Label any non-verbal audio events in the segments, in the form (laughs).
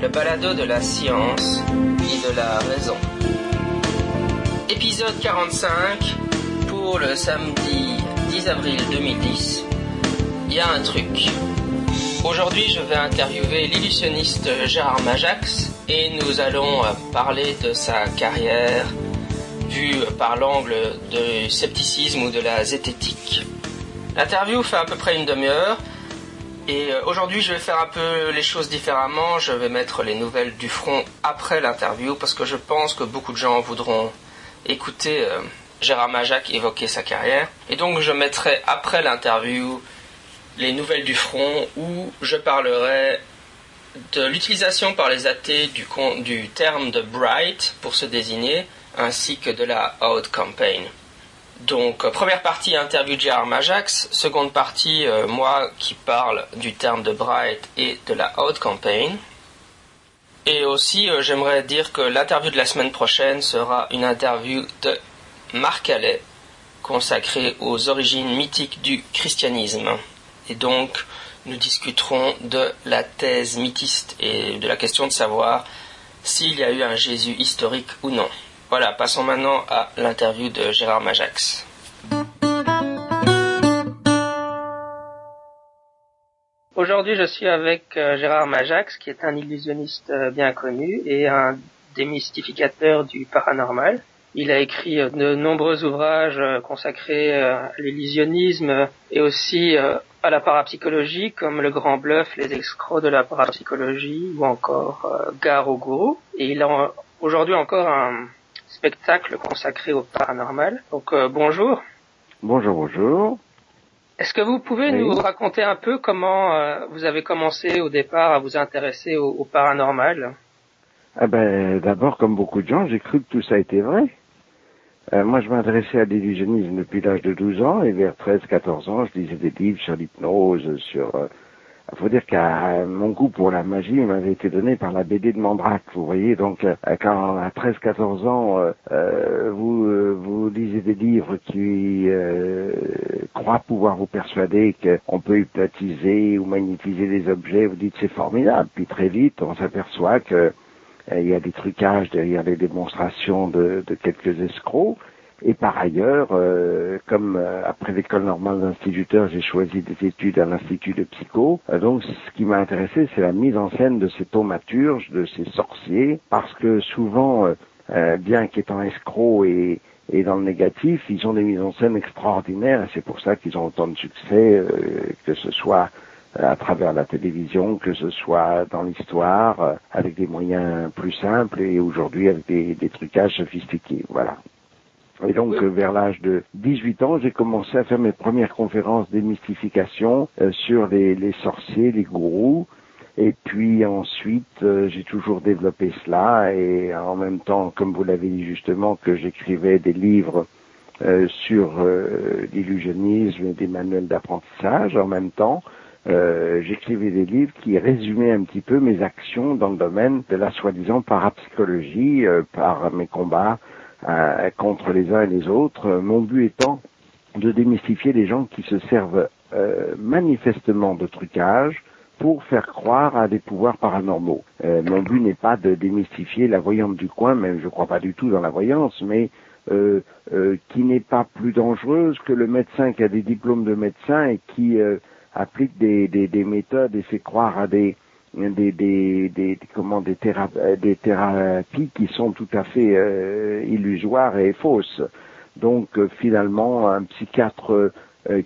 Le balado de la science et de la raison. Épisode 45 pour le samedi 10 avril 2010. Il y a un truc. Aujourd'hui, je vais interviewer l'illusionniste Gérard Majax et nous allons parler de sa carrière vue par l'angle du scepticisme ou de la zététique. L'interview fait à peu près une demi-heure. Et euh, aujourd'hui, je vais faire un peu les choses différemment. Je vais mettre les nouvelles du front après l'interview parce que je pense que beaucoup de gens voudront écouter euh, Gérard Majac évoquer sa carrière. Et donc, je mettrai après l'interview les nouvelles du front où je parlerai de l'utilisation par les athées du, du terme de bright pour se désigner ainsi que de la out campaign. Donc, euh, première partie, interview de Gérard Majax. Seconde partie, euh, moi qui parle du terme de Bright et de la Out Campaign. Et aussi, euh, j'aimerais dire que l'interview de la semaine prochaine sera une interview de Marc Allais, consacrée aux origines mythiques du christianisme. Et donc, nous discuterons de la thèse mythiste et de la question de savoir s'il y a eu un Jésus historique ou non. Voilà, passons maintenant à l'interview de Gérard Majax. Aujourd'hui, je suis avec euh, Gérard Majax, qui est un illusionniste euh, bien connu et un démystificateur du paranormal. Il a écrit euh, de nombreux ouvrages consacrés à l'illusionnisme et aussi à la parapsychologie, comme Le Grand Bluff, Les Escrocs de la parapsychologie ou encore Gare au Gourou. Et il a aujourd'hui encore un, spectacle consacré au paranormal. Donc euh, bonjour. Bonjour, bonjour. Est-ce que vous pouvez nous raconter un peu comment euh, vous avez commencé au départ à vous intéresser au, paranormal? Ah ben, D'abord, comme beaucoup de gens, j'ai cru que tout ça était vrai. Euh, moi, je m'intéressais à l'illusionnisme depuis l'âge de 12 ans et vers 13-14 ans, je lisais des livres sur l'hypnose, sur il faut dire que mon goût pour la magie m'avait été donné par la BD de Mandrake, vous voyez. Donc, euh, quand à 13-14 ans, euh, euh, vous, vous lisez des livres qui croient pouvoir vous persuader qu'on peut hypnotiser ou magnétiser des objets, vous dites c'est formidable. Puis très vite, on s'aperçoit que il y a des trucages derrière les démonstrations de, de quelques escrocs. Et par ailleurs, euh, comme euh, après l'école normale d'instituteur, j'ai choisi des études à l'Institut de Psycho, euh, donc ce qui m'a intéressé, c'est la mise en scène de ces thaumaturges, de ces sorciers, parce que souvent, bien qu'étant escrocs et, et dans le négatif, ils ont des mises en scène extraordinaires, et c'est pour ça qu'ils ont autant de succès, que ce soit à travers la télévision, que ce soit dans l'histoire, avec des moyens plus simples et aujourd'hui avec des, des trucages sophistiqués. Voilà. Et donc, euh, vers l'âge de 18 ans, j'ai commencé à faire mes premières conférences démystification euh, sur les, les, sorciers, les gourous. Et puis ensuite, euh, j'ai toujours développé cela. Et en même temps, comme vous l'avez dit justement, que j'écrivais des livres sur l'illusionnisme et des manuels d'apprentissage en même temps. j'écrivais des livres qui résumaient un petit peu mes actions dans le domaine de la soi-disant parapsychologie par mes combats euh, contre les uns et les autres. Mon but étant de démystifier les gens qui se servent euh, manifestement de trucage pour faire croire à des pouvoirs paranormaux. Euh, mon but n'est pas de démystifier la voyante du coin, même je ne crois pas du tout dans la voyance, mais qui n'est pas plus dangereuse que le médecin qui a des diplômes de médecin et qui applique des, des, des, méthodes et fait croire à des des, des, des, comment, des, euh, des thérapies qui sont tout à fait euh, illusoires et fausses. Donc euh, finalement, un psychiatre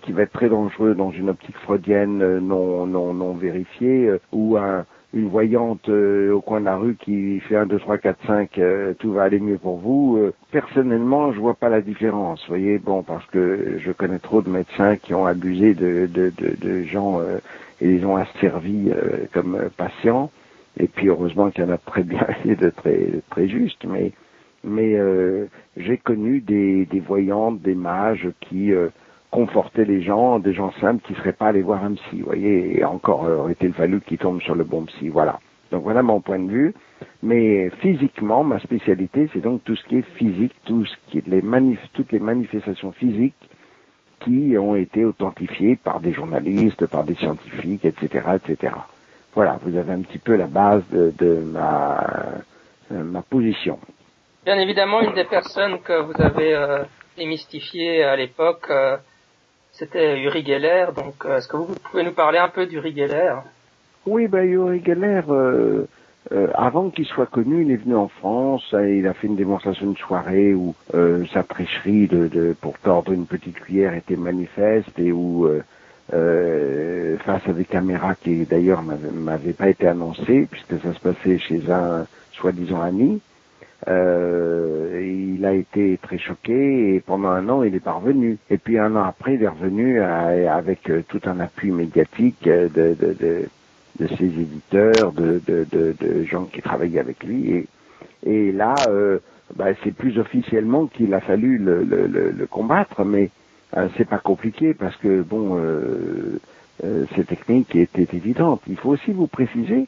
qui va être très dangereux dans une optique freudienne non, non, non vérifiée, ou un, une voyante au coin de la rue qui fait 1, 2, 3, 4, 5, tout va aller mieux pour vous. personnellement, je vois pas la différence, voyez, bon, parce que je connais trop de médecins qui ont abusé de, de, de, de gens et les ont asservis euh, comme euh, patients. Et puis heureusement qu'il y en a très bien (laughs) et de très très juste, mais mais euh, j'ai connu des, des voyantes, des mages qui confortaient les gens, des gens simples qui seraient pas allés voir un psy, vous voyez, et encore aurait-il fallu qu'ils tombent sur le bon psy, voilà. Donc voilà mon point de vue. Mais physiquement, ma spécialité, c'est donc tout ce qui est physique, tout ce qui est les manif toutes les manifestations physiques qui ont été authentifiés par des journalistes, par des scientifiques, etc., etc. Voilà, vous avez un petit peu la base de, ma, euh, ma position. Bien évidemment, une des personnes que vous avez euh, démystifiées à l'époque, euh, c'était Uri Geller. Donc, euh, est-ce que vous pouvez nous parler un peu d'Uri Geller? Oui, ben Uri Geller, euh, avant qu'il soit connu, il est venu en France, il a fait une démonstration de soirée où euh, sa tricherie de, de, pour tordre une petite cuillère était manifeste et où euh, euh face à des caméras qui d'ailleurs m'avaient pas été annoncées puisque ça se passait chez un soi-disant ami, euh, il a été très choqué et pendant un an il est parvenu. Et puis un an après il est revenu avec tout un appui médiatique de, de, de de ses éditeurs, de, de, de, de, gens qui travaillent avec lui. Et, et là, euh, bah, c'est plus officiellement qu'il a fallu le, le, le, combattre, mais euh, c'est pas compliqué parce que bon, euh, euh, ces techniques étaient évidentes. Il faut aussi vous préciser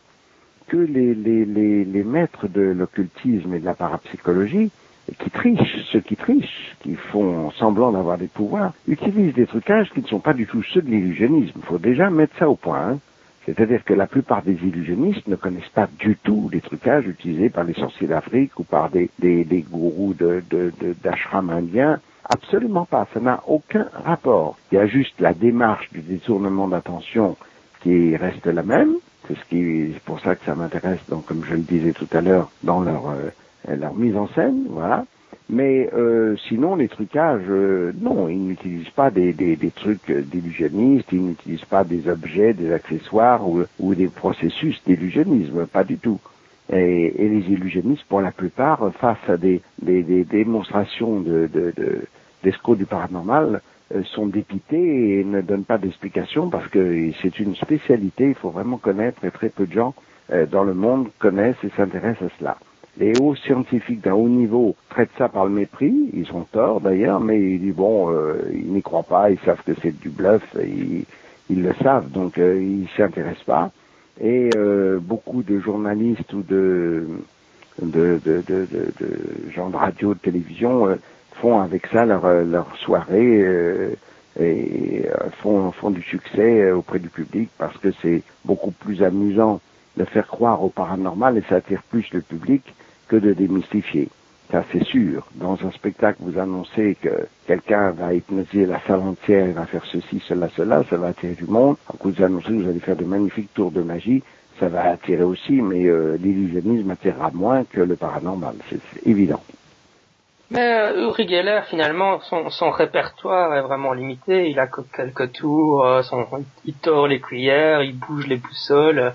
que les, les, les, les maîtres de l'occultisme et de la parapsychologie qui trichent, ceux qui trichent, qui font semblant d'avoir des pouvoirs, utilisent des trucages qui ne sont pas du tout ceux de l'illusionnisme. Il faut déjà mettre ça au point. Hein. C'est-à-dire que la plupart des illusionnistes ne connaissent pas du tout les trucages utilisés par les sorciers d'Afrique ou par des, des, des gourous d'ashram de, de, indiens. Absolument pas, ça n'a aucun rapport. Il y a juste la démarche du détournement d'attention qui reste la même. C'est ce pour ça que ça m'intéresse, donc comme je le disais tout à l'heure, dans leur, euh, leur mise en scène, voilà. Mais euh, sinon, les trucages, euh, non, ils n'utilisent pas des, des, des trucs d'illusionnistes, ils n'utilisent pas des objets, des accessoires ou, ou des processus d'illusionnisme, pas du tout. Et, et, les illusionnistes, pour la plupart, face à des, des, des démonstrations de, de, de, du paranormal, euh, sont dépités et ne donnent pas d'explication parce que c'est une spécialité, il faut vraiment connaître et très peu de gens euh, dans le monde connaissent et s'intéressent à cela. Les hauts scientifiques d'un haut niveau traitent ça par le mépris, ils ont tort d'ailleurs, mais ils disent bon, euh, ils n'y croient pas, ils savent que c'est du bluff, ils, ils, le savent, donc euh, ils s'y intéressent pas. Et euh, beaucoup de journalistes ou de, de, de, de, de gens de radio, de télévision euh, font avec ça leur, leur soirée euh, et font, font du succès auprès du public parce que c'est beaucoup plus amusant de faire croire au paranormal et ça attire plus le public que de démystifier. Ça, c'est sûr. Dans un spectacle, vous annoncez que quelqu'un va hypnotiser la salle entière, va faire ceci, cela, cela, ça va attirer du monde. Quand vous annoncez que vous allez faire de magnifiques tours de magie, ça va attirer aussi, mais euh, l'illusionnisme attirera moins que le paranormal, c'est évident. Mais euh, Uri Geller, finalement, son, son, répertoire est vraiment limité. Il a que quelques tours, euh, son, il tord les cuillères, il bouge les boussoles.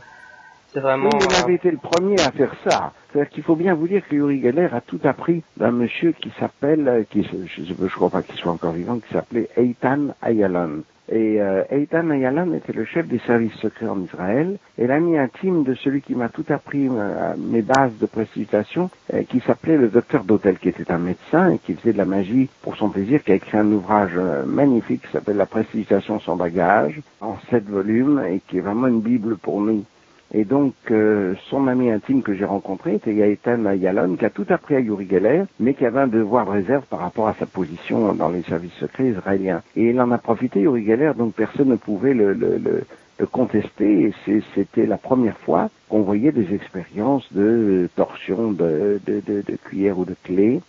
C'est vraiment. il avait été le premier à faire ça. C'est-à-dire qu'il faut bien vous dire que Uri Geller a tout appris d'un monsieur qui s'appelle, euh, qui, je ne crois pas qu'il soit encore vivant, qui s'appelait Eitan Ayalon. Et euh, Eitan Ayalon était le chef des services secrets en Israël et l'ami intime de celui qui m'a tout appris euh, mes bases de précipitation, euh, qui s'appelait le docteur Dotel, qui était un médecin et qui faisait de la magie pour son plaisir, qui a écrit un ouvrage euh, magnifique qui s'appelle La précipitation sans bagage, en sept volumes, et qui est vraiment une bible pour nous et donc, euh, son ami intime que j'ai rencontré était Gaëtan Ayalon, qui a tout appris à Yuri Geller, mais qui avait un devoir de réserve par rapport à sa position dans les services secrets israéliens. Et il en a profité, Yuri Geller, donc personne ne pouvait le, le, le, contester, et c'était la première fois qu'on voyait des expériences de torsion de, de, de, de cuillère ou de clé,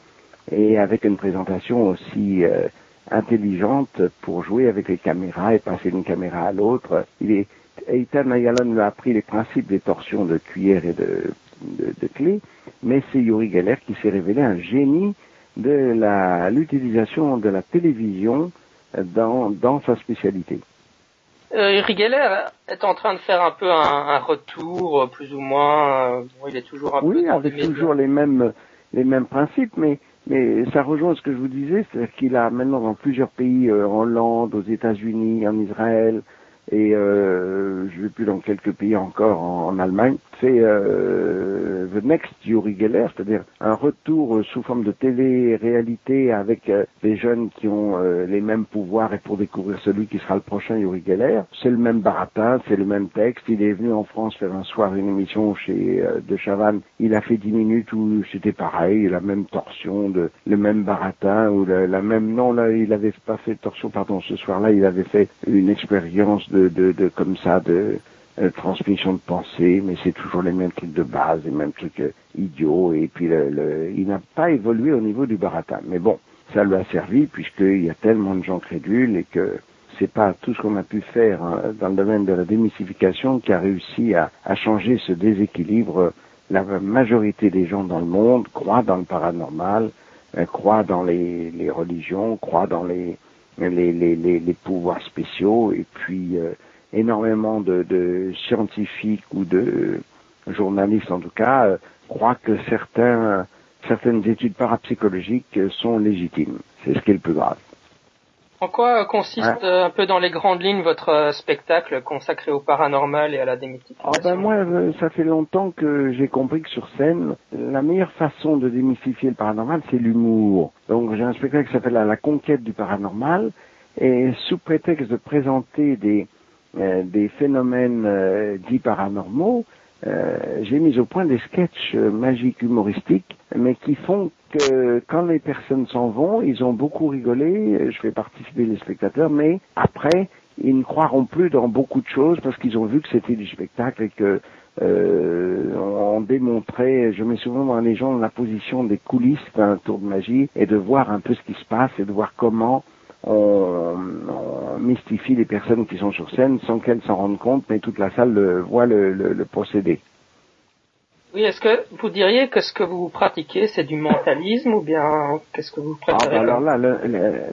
et avec une présentation aussi... Euh, intelligente pour jouer avec les caméras et passer d'une caméra à l'autre. Il est Eitan Ayalon lui a appris les principes des torsions de cuillère et de, de, clés, mais c'est Yuri Geller qui s'est révélé un génie de l'utilisation de la télévision dans, dans sa spécialité. Euh, Yuri Geller est en train de faire un peu un, retour, euh, plus ou moins. Euh, il est toujours un oui, avec toujours les mêmes les mêmes principes, mais mais ça rejoint ce que je vous disais, c'est-à-dire qu'il a maintenant dans plusieurs pays, en Hollande, aux États-Unis, en Israël, et euh, je vais plus dans quelques pays encore en, Allemagne, fait euh, The Next Yuri Geller, c'est-à-dire un retour sous forme de télé-réalité avec euh, des jeunes qui ont euh, les mêmes pouvoirs et pour découvrir celui qui sera le prochain Yuri Geller. C'est le même baratin, c'est le même texte. Il est venu en France faire un soir une émission chez De Chavannes. Il a fait dix minutes où c'était pareil, la même torsion, de, le même baratin ou la, la même non là il avait pas fait torsion pardon ce soir-là il avait fait une expérience de de, de, comme ça, de euh, transmission de pensée, mais c'est toujours les mêmes trucs de base, les mêmes trucs euh, idiots, et puis le, il n'a pas évolué au niveau du baratin. Mais bon, ça lui a servi puisqu'il y a tellement de gens crédules et que c'est pas tout ce qu'on a pu faire hein, dans le domaine de la démystification qui a réussi à, à, changer ce déséquilibre. La majorité des gens dans le monde croient dans le paranormal, euh, croient dans les, les religions, croient dans les, les, les, les, pouvoirs spéciaux et puis euh, énormément de, de, scientifiques ou de journalistes en tout cas euh, croient que certains, certaines études parapsychologiques sont légitimes. C'est ce qui est le plus grave. En quoi consiste euh, un peu dans les grandes lignes votre spectacle consacré au paranormal et à la démystification ah ben Moi, ça fait longtemps que j'ai compris que sur scène, la meilleure façon de démystifier le paranormal, c'est l'humour. Donc j'ai un spectacle qui s'appelle La conquête du paranormal, et sous prétexte de présenter des, euh, des phénomènes euh, dits paranormaux, j'ai mis au point des sketchs magiques humoristiques, mais qui font que quand les personnes s'en vont, ils ont beaucoup rigolé, je fais participer les spectateurs, mais après, ils ne croiront plus dans beaucoup de choses parce qu'ils ont vu que c'était du spectacle et que euh, on démontrait, je mets souvent dans les gens la position des coulisses d'un tour de magie et de voir un peu ce qui se passe et de voir comment on, mystifie les personnes qui sont sur scène sans qu'elles s'en rendent compte, mais toute la salle voit le, le, le procédé. Oui, est-ce que vous diriez que ce que vous pratiquez, c'est du mentalisme ou bien qu'est-ce que vous préférez ah, Alors là, le,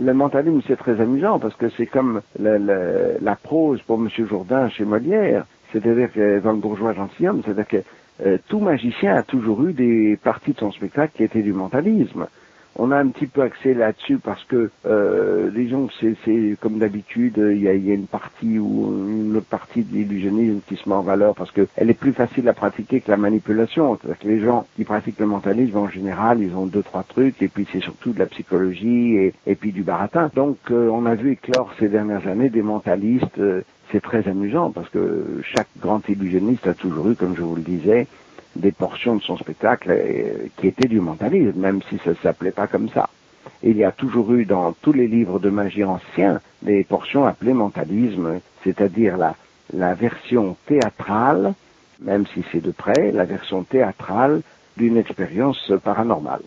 le, mentalisme, c'est très amusant parce que c'est comme le, la prose pour M. Jourdain chez Molière, c'est-à-dire que dans le bourgeois gentilhomme, c'est-à-dire que euh, tout magicien a toujours eu des parties de son spectacle qui étaient du mentalisme on a un petit peu axé là-dessus parce que euh, disons que c'est comme d'habitude, il y a, une partie ou une autre partie de l'illusionnisme qui se met en valeur parce qu'elle est plus facile à pratiquer que la manipulation. C'est-à-dire que les gens qui pratiquent le mentalisme en général, ils ont deux trois trucs et puis c'est surtout de la psychologie et, et puis du baratin. Donc euh, on a vu éclore ces dernières années des mentalistes. Euh, c'est très amusant parce que chaque grand illusionniste a toujours eu, comme je vous le disais, des portions de son spectacle euh, qui étaient du mentalisme, même si ça ne s'appelait pas comme ça. il y a toujours eu dans tous les livres de magie anciens des portions appelées mentalisme, c'est-à-dire la, la version théâtrale, même si c'est de près, la version théâtrale d'une expérience paranormale.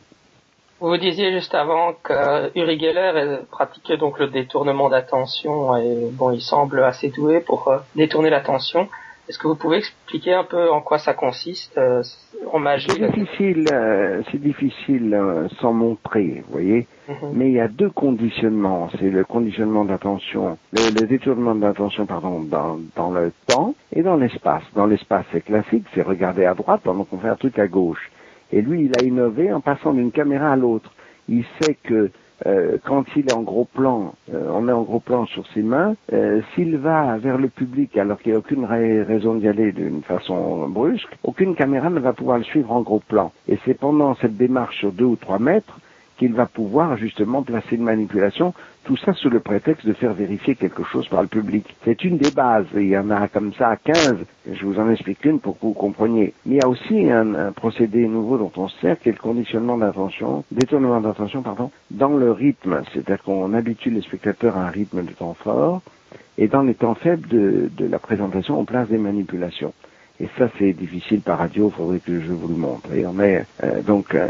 Vous disiez juste avant que Uri Geller pratiquait donc le détournement d'attention et bon, il semble assez doué pour euh, détourner l'attention. Est-ce que vous pouvez expliquer un peu en quoi ça consiste euh, en magie C'est difficile, euh, c'est difficile euh, sans montrer, vous voyez. Mhm. Mais il y a deux conditionnements. C'est le conditionnement d'attention, le, détournement d'attention, pardon, dans, dans le temps et dans l'espace. Dans l'espace, c'est classique, c'est regarder à droite pendant qu'on fait un truc à gauche. Et lui, il a innové en passant d'une caméra à l'autre. Il sait que euh, quand il est en gros plan, euh, on est en gros plan sur ses mains, euh, s'il va vers le public alors qu'il n'y a aucune raison d'y aller d'une façon brusque, aucune caméra ne va pouvoir le suivre en gros plan. Et c'est pendant cette démarche sur deux ou trois mètres qu'il va pouvoir justement placer une manipulation, tout ça sous le prétexte de faire vérifier quelque chose par le public. C'est une des bases, il y en a comme ça 15, je vous en explique une pour que vous compreniez. Mais il y a aussi un, procédé nouveau dont on sert, qui est le conditionnement d'attention, détournement d'attention, pardon, dans le rythme, c'est-à-dire qu'on habitue les spectateurs à un rythme de temps fort, et dans les temps faibles de, de la présentation, on place des manipulations. Et ça, c'est difficile par radio, il faudrait que je vous le montre. Et on a euh, donc euh,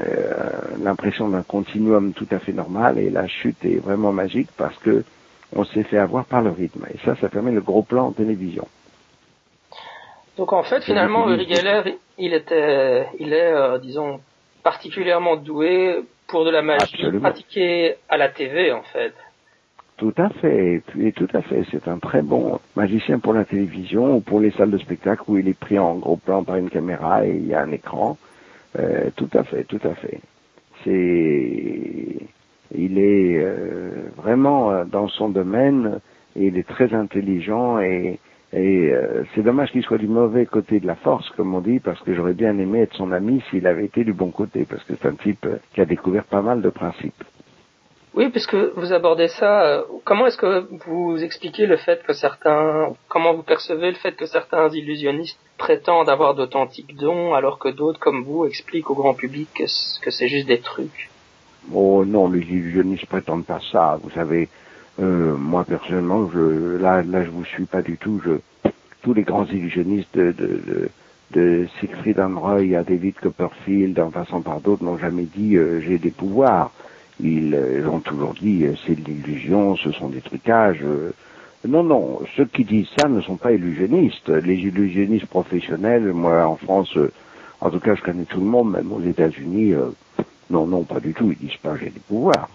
l'impression d'un continuum tout à fait normal et la chute est vraiment magique parce que on s'est fait avoir par le rythme. Et ça, ça permet le gros plan en télévision. Donc en fait, finalement, Uri Geller, il était, il est, euh, disons, particulièrement doué pour de la magie pratiquée à la TV, en fait. Tout à fait, tout à fait. C'est un très bon magicien pour la télévision ou pour les salles de spectacle où il est pris en gros plan par une caméra et il y a un écran. Euh, tout à fait, tout à fait. C'est, il est euh, vraiment euh, dans son domaine et il est très intelligent et Et euh, c'est dommage qu'il soit du mauvais côté de la force, comme on dit, parce que j'aurais bien aimé être son ami s'il avait été du bon côté, parce que c'est un type euh, qui a découvert pas mal de principes. Oui, puisque vous abordez ça, euh, comment est-ce que vous expliquez le fait que certains, comment vous percevez le fait que certains illusionnistes prétendent avoir d'authentiques dons, alors que d'autres, comme vous, expliquent au grand public que, c'est juste des trucs? Oh non, les illusionnistes prétendent pas ça. Vous savez, euh, moi personnellement, je, là, là, je vous suis pas du tout. Je, tous les grands illusionnistes de, de, de, de Siegfried à David Copperfield, en passant par d'autres, n'ont jamais dit euh, j'ai des pouvoirs. Ils, euh, ont toujours dit c'est de l'illusion, ce sont des trucages. non, non, ceux qui disent ça ne sont pas illusionnistes. Les illusionnistes professionnels, moi en France, en tout cas je connais tout le monde, même aux États-Unis, non, non, pas du tout. Ils disent pas j'ai des pouvoirs.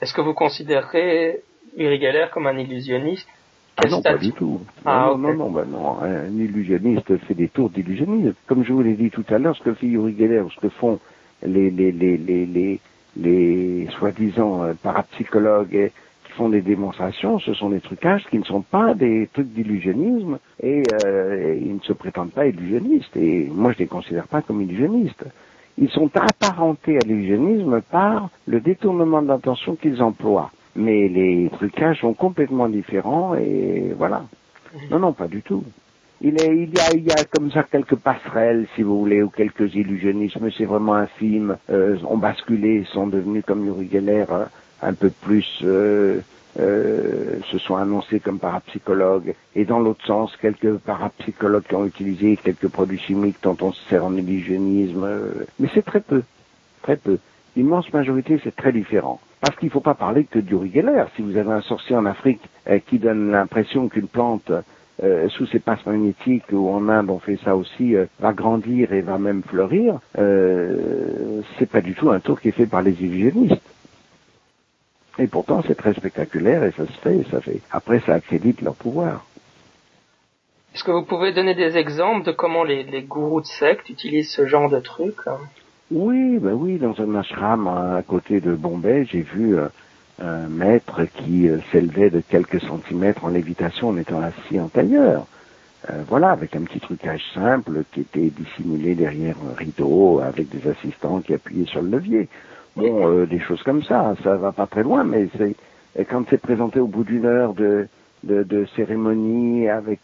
Est-ce que vous considérez Uri Geller comme un illusionniste? Ah non, pas du tout. Ah, non, non, non, ben non, Un illusionniste fait des tours d'illusionnisme. Comme je vous l'ai dit tout à l'heure, ce que fait Uri Geller, ce que font les, les, les, les, les, les soi-disant euh, parapsychologues qui font des démonstrations, ce sont des trucages qui ne sont pas des trucs d'illusionnisme et euh, ils ne se prétendent pas illusionnistes. Et moi, je les considère pas comme illusionnistes. Ils sont apparentés à l'illusionnisme par le détournement d'intention qu'ils emploient mais les trucages sont complètement différents et voilà. Non, non, pas du tout. Il, est, il, y a, il y a comme ça quelques passerelles, si vous voulez, ou quelques illusionnismes. C'est vraiment infime. Euh, ont basculé, sont devenus comme Yuri Geller euh, un peu plus, euh, euh, se sont annoncés comme parapsychologues. Et dans l'autre sens, quelques parapsychologues qui ont utilisé quelques produits chimiques dont on se sert en illusionnisme. Euh, mais c'est très peu, très peu. L'immense majorité, c'est très différent. Parce qu'il ne faut pas parler que du Geller. Si vous avez un sorcier en Afrique euh, qui donne l'impression qu'une plante euh, sous ses passes magnétiques, ou en Inde on fait ça aussi, euh, va grandir et va même fleurir, c'est pas du tout un tour qui est fait par les illusionnistes. Et pourtant c'est très spectaculaire et ça se fait, ça fait. Après ça accrédite leur pouvoir. Est-ce que vous pouvez donner des exemples de comment les, les gourous de secte utilisent ce genre de trucs hein? Oui, ben oui, dans un ashram à côté de Bombay, j'ai vu euh, un maître qui euh, s'élevait de quelques centimètres en lévitation en étant assis en tailleur. Euh, voilà, avec un petit trucage simple qui était dissimulé derrière un rideau avec des assistants qui appuyaient sur le levier. Bon, des choses comme ça, ça va pas très loin, mais c'est quand c'est présenté au bout d'une heure de, de, de, cérémonie avec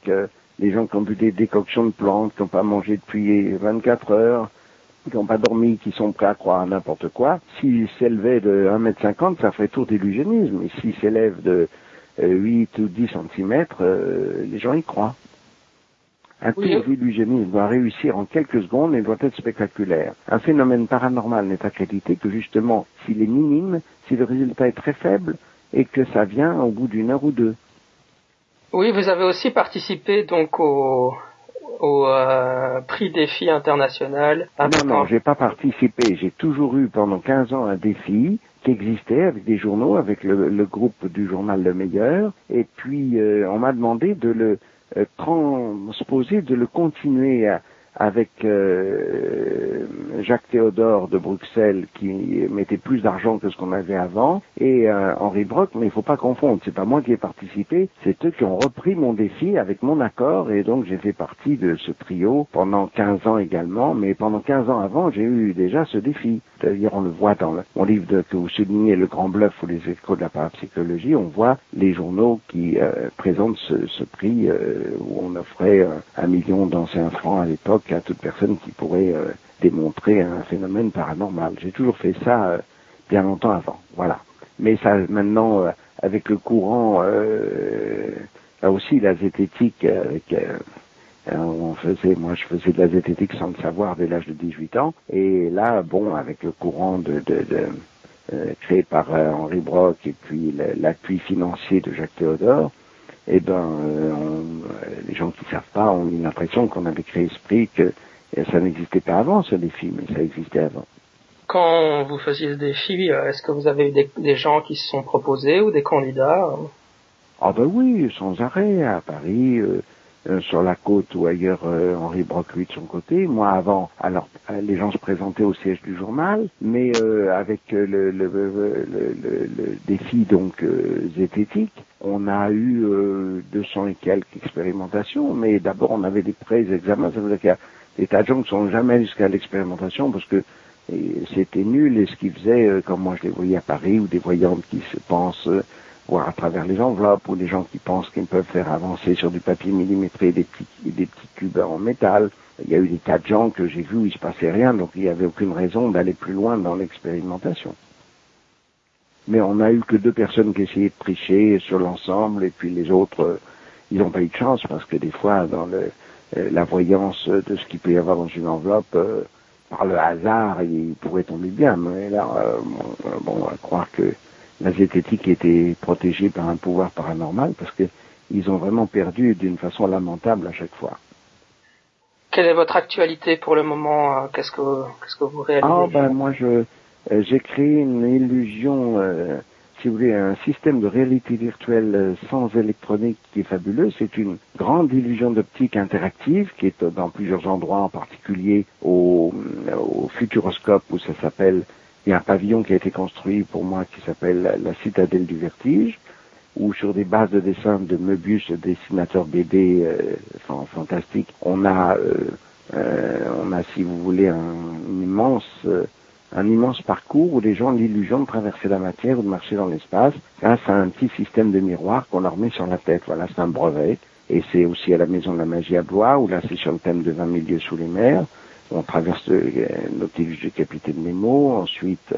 les gens qui ont bu des décoctions de plantes, qui n'ont pas mangé depuis 24 heures, qui n'ont pas dormi, qui sont prêts à croire à n'importe quoi, s'ils s'élevaient de 1m50, ça ferait tour d'illusionnisme. Et s'ils s'élèvent de 8 euh, ou 10 cm, euh, les gens y croient. Un tour d'illusionnisme doit réussir en quelques secondes et doit être spectaculaire. Un phénomène paranormal n'est accrédité que justement s'il est minime, si le résultat est très faible et que ça vient au bout d'une heure ou deux. Oui, vous avez aussi participé donc au, au euh, prix défi international. Non, non, j'ai pas participé. J'ai toujours eu pendant 15 ans un défi qui existait avec des journaux, avec le, groupe du journal Le Meilleur. Et puis, euh, on m'a demandé de le euh, transposer, de le continuer à, avec euh, Jacques Théodore de Bruxelles qui mettait plus d'argent que ce qu'on avait avant et euh, Henri Brock, mais il faut pas confondre, c'est pas moi qui ai participé, c'est eux qui ont repris mon défi avec mon accord et donc j'ai fait partie de ce trio pendant 15 ans également, mais pendant 15 ans avant j'ai eu déjà ce défi. C'est-à-dire on le voit dans le, mon livre de, que vous soulignez, Le Grand Bluff ou les échos de la parapsychologie, on voit les journaux qui euh, présentent ce, ce prix où on offrait un million d'anciens francs à l'époque à toute personne qui pourrait euh, démontrer un phénomène paranormal. J'ai toujours fait ça euh, bien longtemps avant. Voilà. Mais ça, maintenant, euh, avec le courant, là aussi, la zététique, avec, on faisait, moi, je faisais de la zététique sans le savoir dès l'âge de 18 ans. Et là, bon, avec le courant créé par Henri Brock et puis l'appui financier de Jacques Théodore, eh ben, euh, les gens qui ne savent pas ont une l'impression qu'on avait créé Esprit, que ça n'existait pas avant ce défi, mais ça existait avant. Quand vous faisiez ce défi, euh, est-ce que vous avez eu des, gens qui se sont proposés ou des candidats Ah ben oui, sans arrêt, à Paris, euh, euh, sur la côte ou ailleurs euh, Henri Brock lui de son côté. Moi avant, alors euh, les gens se présentaient au siège du journal, mais avec le, le, le, le, défi donc zététique, on a eu euh, 200 et quelques expérimentations, mais d'abord on avait des pré-examens, ça veut dire qu'il y a des tas de gens qui sont jamais jusqu'à l'expérimentation parce que c'était nul et ce qu'ils faisaient, euh, comme moi je les voyais à Paris, ou des voyantes qui se pensent euh, voir à travers les enveloppes, ou des gens qui pensent qu'ils peuvent faire avancer sur du papier millimétré des petits, des petits cubes en métal. Il y a eu des tas de gens que j'ai vus où il se passait rien, donc il n'y avait aucune raison d'aller plus loin dans l'expérimentation. Mais on n'a eu que deux personnes qui essayaient de tricher sur l'ensemble, et puis les autres, euh, ils n'ont pas eu de chance, parce que des fois, dans le, la voyance de ce qu'il peut y avoir dans une enveloppe, par le hasard, il pourrait tomber bien. Mais là, euh, bon, on va croire que la zététique était protégée par un pouvoir paranormal parce que ils ont vraiment perdu d'une façon lamentable à chaque fois. Quelle est votre actualité pour le moment euh, Qu'est-ce que qu'est-ce que vous réalisez? Ah ben moi je euh, j'ai créé une illusion euh, si vous voulez, un système de réalité virtuelle euh, sans électronique qui est fabuleux. C'est une grande illusion d'optique interactive qui est dans plusieurs endroits, en particulier au, au Futuroscope où ça s'appelle, il y a un pavillon qui a été construit pour moi qui s'appelle la citadelle du vertige, où sur des bases de dessin de Möbius, dessinateur BD euh, fantastique, on a, euh, euh, on a, si vous voulez, un, immense un immense parcours où les gens ont l'illusion de traverser la matière ou de marcher dans l'espace grâce à un petit système de miroir qu'on leur met sur la tête. Voilà, c'est un brevet. Et c'est aussi à la Maison de la Magie à Blois, où là c'est sur le thème de 20 milieux sous les mers. On traverse le Nautilus du capitaine Nemo, ensuite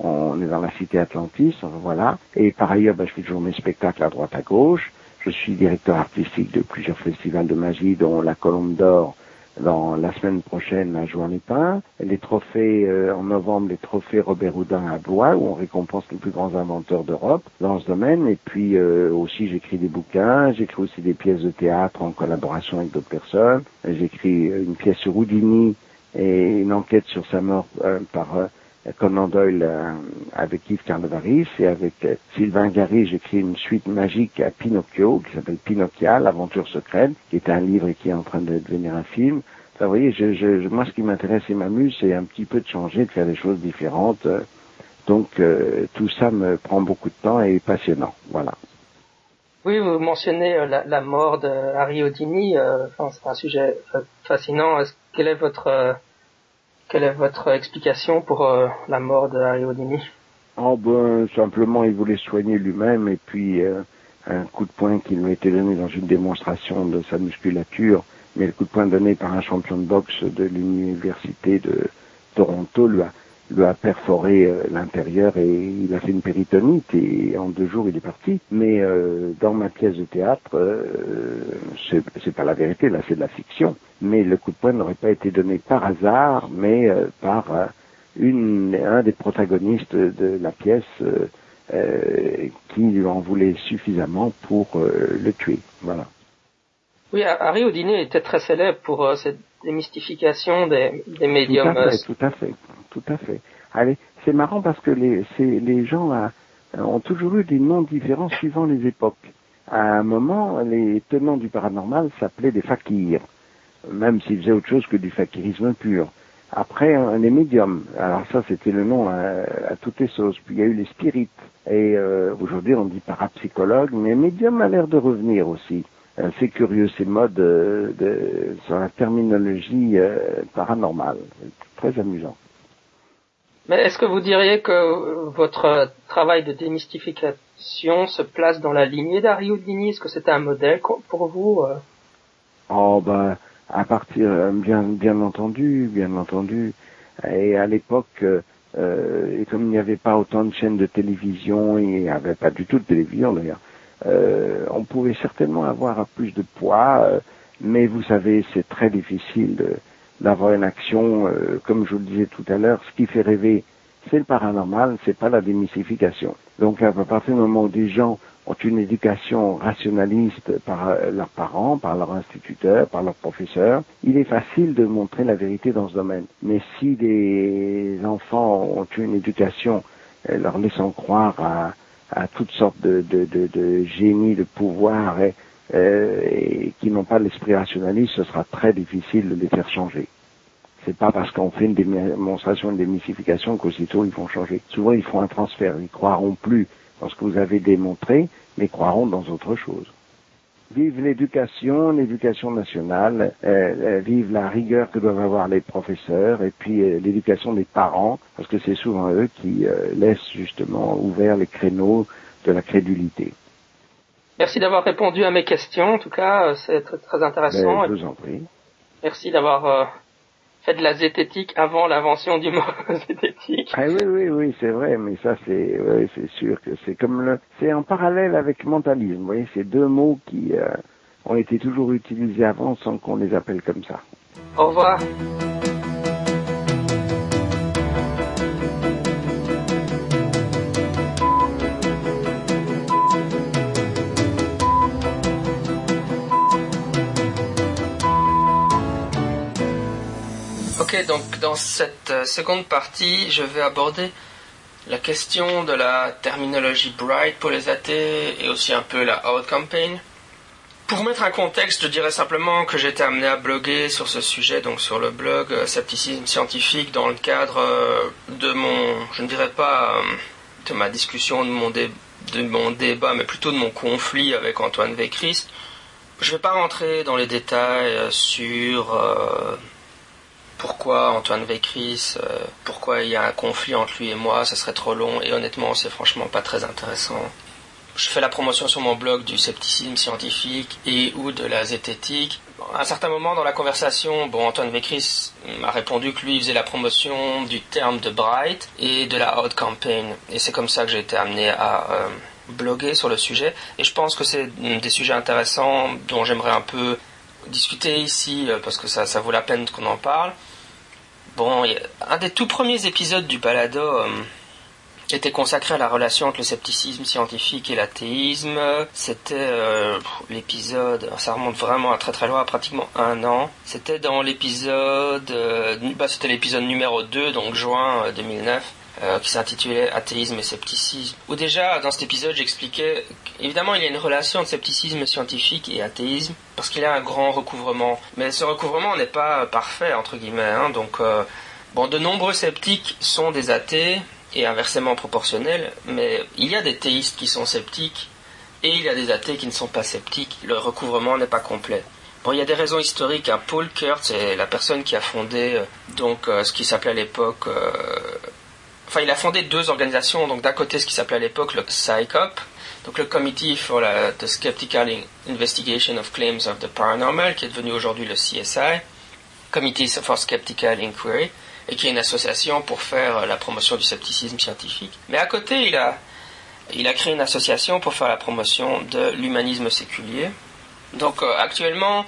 on est dans la cité Atlantis, voilà. Et par ailleurs, ben, je fais toujours mes spectacles à droite à gauche. Je suis directeur artistique de plusieurs festivals de magie, dont la Colombe d'Or dans la semaine prochaine à Jouan-les-Pins. Les trophées, euh, en novembre, les trophées Robert Houdin à Blois, où on récompense les plus grands inventeurs d'Europe dans ce domaine. Et puis euh, aussi, j'écris des bouquins, j'écris aussi des pièces de théâtre en collaboration avec d'autres personnes. J'écris une pièce sur Houdini et une enquête sur sa mort euh, par Conan Doyle euh, avec Yves Carnavaris et avec euh, Sylvain Gary, j'écris une suite magique à Pinocchio qui s'appelle Pinocchia, l'aventure secrète, qui est un livre et qui est en train de devenir un film. Enfin, vous voyez, je, je, moi, ce qui m'intéresse et m'amuse, c'est un petit peu de changer, de faire des choses différentes. Donc, euh, tout ça me prend beaucoup de temps et est passionnant. Voilà. Oui, vous mentionnez la, la, mort de Harry. Enfin, c'est un sujet fascinant. Quel est votre quelle est votre explication pour euh, la mort de Harry Houdini? Oh ben simplement il voulait soigner lui-même et puis euh, un coup de poing qui lui a été donné dans une démonstration de sa musculature, mais le coup de poing donné par un champion de boxe de l'université de Toronto lui a lui a perforé euh, l'intérieur et il a fait une péritonite et en deux jours il est parti. Mais euh, dans ma pièce de théâtre, euh, c'est pas la vérité, là c'est de la fiction. Mais le coup de poing n'aurait pas été donné par hasard, mais euh, par une, un des protagonistes de la pièce qui lui en voulait suffisamment pour le tuer. Voilà. Oui, Harry Houdini était très célèbre pour cette démystification des, des médiums. Tout à fait, tout à fait, tout à fait. Allez, c'est marrant parce que les, les gens euh, ont toujours eu des noms différents suivant les époques. À un moment, les tenants du paranormal s'appelaient des fakirs, même s'ils faisaient autre chose que du fakirisme pur. Après, les médiums. Alors ça, c'était le nom à, toutes les sauces. Puis il y a eu les spirites. Et euh, aujourd'hui, on dit parapsychologue, mais médium a l'air de revenir aussi. Euh, c'est curieux ces modes euh, de, sur la terminologie euh, paranormale. Très amusant. Mais est-ce que vous diriez que votre travail de démystification se place dans la lignée d'Harry Houdini Est-ce que c'est un modèle pour vous Oh ben, à partir, bien, bien entendu, bien entendu. Et à l'époque, euh, et comme il n'y avait pas autant de chaînes de télévision, il n'y avait pas du tout de télévision d'ailleurs, euh, on pouvait certainement avoir plus de poids, euh, mais vous savez, c'est très difficile d'avoir une action, euh, comme je vous le disais tout à l'heure, ce qui fait rêver, c'est le paranormal, c'est pas la démystification. Donc à partir du moment où des gens ont une éducation rationaliste par leurs parents, par leurs instituteurs, par leurs professeurs, il est facile de montrer la vérité dans ce domaine. Mais si des enfants ont une éducation leur laissant croire à, à toutes sortes de, de, de, de génies, de pouvoirs euh, qui n'ont pas l'esprit rationaliste, ce sera très difficile de les faire changer. C'est pas parce qu'on fait une démonstration, une démystification qu'aussitôt ils vont changer. Souvent ils font un transfert, ils croiront plus dans ce que vous avez démontré, mais croiront dans autre chose. Vive l'éducation, l'éducation nationale, euh, euh, vive la rigueur que doivent avoir les professeurs et puis euh, l'éducation des parents, parce que c'est souvent eux qui laissent justement ouverts les créneaux de la crédulité. Merci d'avoir répondu à mes questions. En tout cas, c'est très, très intéressant. Ben, je vous en prie. Merci d'avoir fait de la zététique avant l'invention du mot (laughs) zététique. Ah oui, oui, oui, c'est vrai, mais ça c'est, c'est sûr que c'est comme le, c'est en parallèle avec mentalisme. Vous voyez, c'est deux mots qui euh, ont été toujours utilisés avant sans qu'on les appelle comme ça. Au revoir. Donc dans cette euh, seconde partie, je vais aborder la question de la terminologie bright pour les athées et aussi un peu la out campaign. Pour mettre un contexte, je dirais simplement que été amené à bloguer sur ce sujet, donc sur le blog euh, Scepticisme scientifique, dans le cadre euh, de mon, je ne dirais pas de ma discussion, de mon, de mon débat, mais plutôt de mon conflit avec Antoine Véchrist. Je ne vais pas rentrer dans les détails sur pourquoi Antoine Vécris, euh, pourquoi il y a un conflit entre lui et moi, ça serait trop long et honnêtement c'est franchement pas très intéressant. Je fais la promotion sur mon blog du scepticisme scientifique et ou de la zététique. À un certain moment dans la conversation, bon, Antoine Vécris m'a répondu que lui faisait la promotion du terme de Bright et de la Hot Campaign. Et c'est comme ça que j'ai été amené à euh, bloguer sur le sujet. Et je pense que c'est des sujets intéressants dont j'aimerais un peu discuter ici euh, parce que ça, vaut la peine qu'on en parle. Bon, un des tout premiers épisodes du balado euh, était consacré à la relation entre le scepticisme scientifique et l'athéisme. C'était euh, l'épisode, ça remonte vraiment à très très loin, à pratiquement un an. C'était dans l'épisode, bah, c'était l'épisode numéro 2, donc juin 2009. Euh, qui s'intitulait Athéisme et scepticisme, où déjà dans cet épisode j'expliquais, évidemment il y a une relation entre scepticisme scientifique et athéisme, parce qu'il y a un grand recouvrement, mais ce recouvrement n'est pas parfait, entre guillemets, hein, donc euh, bon, de nombreux sceptiques sont des athées, et inversement proportionnel, mais il y a des théistes qui sont sceptiques, et il y a des athées qui ne sont pas sceptiques, le recouvrement n'est pas complet. Bon, il y a des raisons historiques. Hein. Paul Kurt, c'est la personne qui a fondé euh, donc ce qui s'appelait à l'époque enfin, il a fondé deux organisations. Donc, d'un côté, ce qui s'appelait à l'époque le CSICOP, donc le Committee for the Skeptical Investigation of Claims of the Paranormal, qui est devenu aujourd'hui le CSI, Committee for Skeptical Inquiry, et qui est une association pour faire la promotion du scepticisme scientifique. Mais à côté, il a, il a créé une association pour faire la promotion de l'humanisme séculier. Donc, euh, actuellement,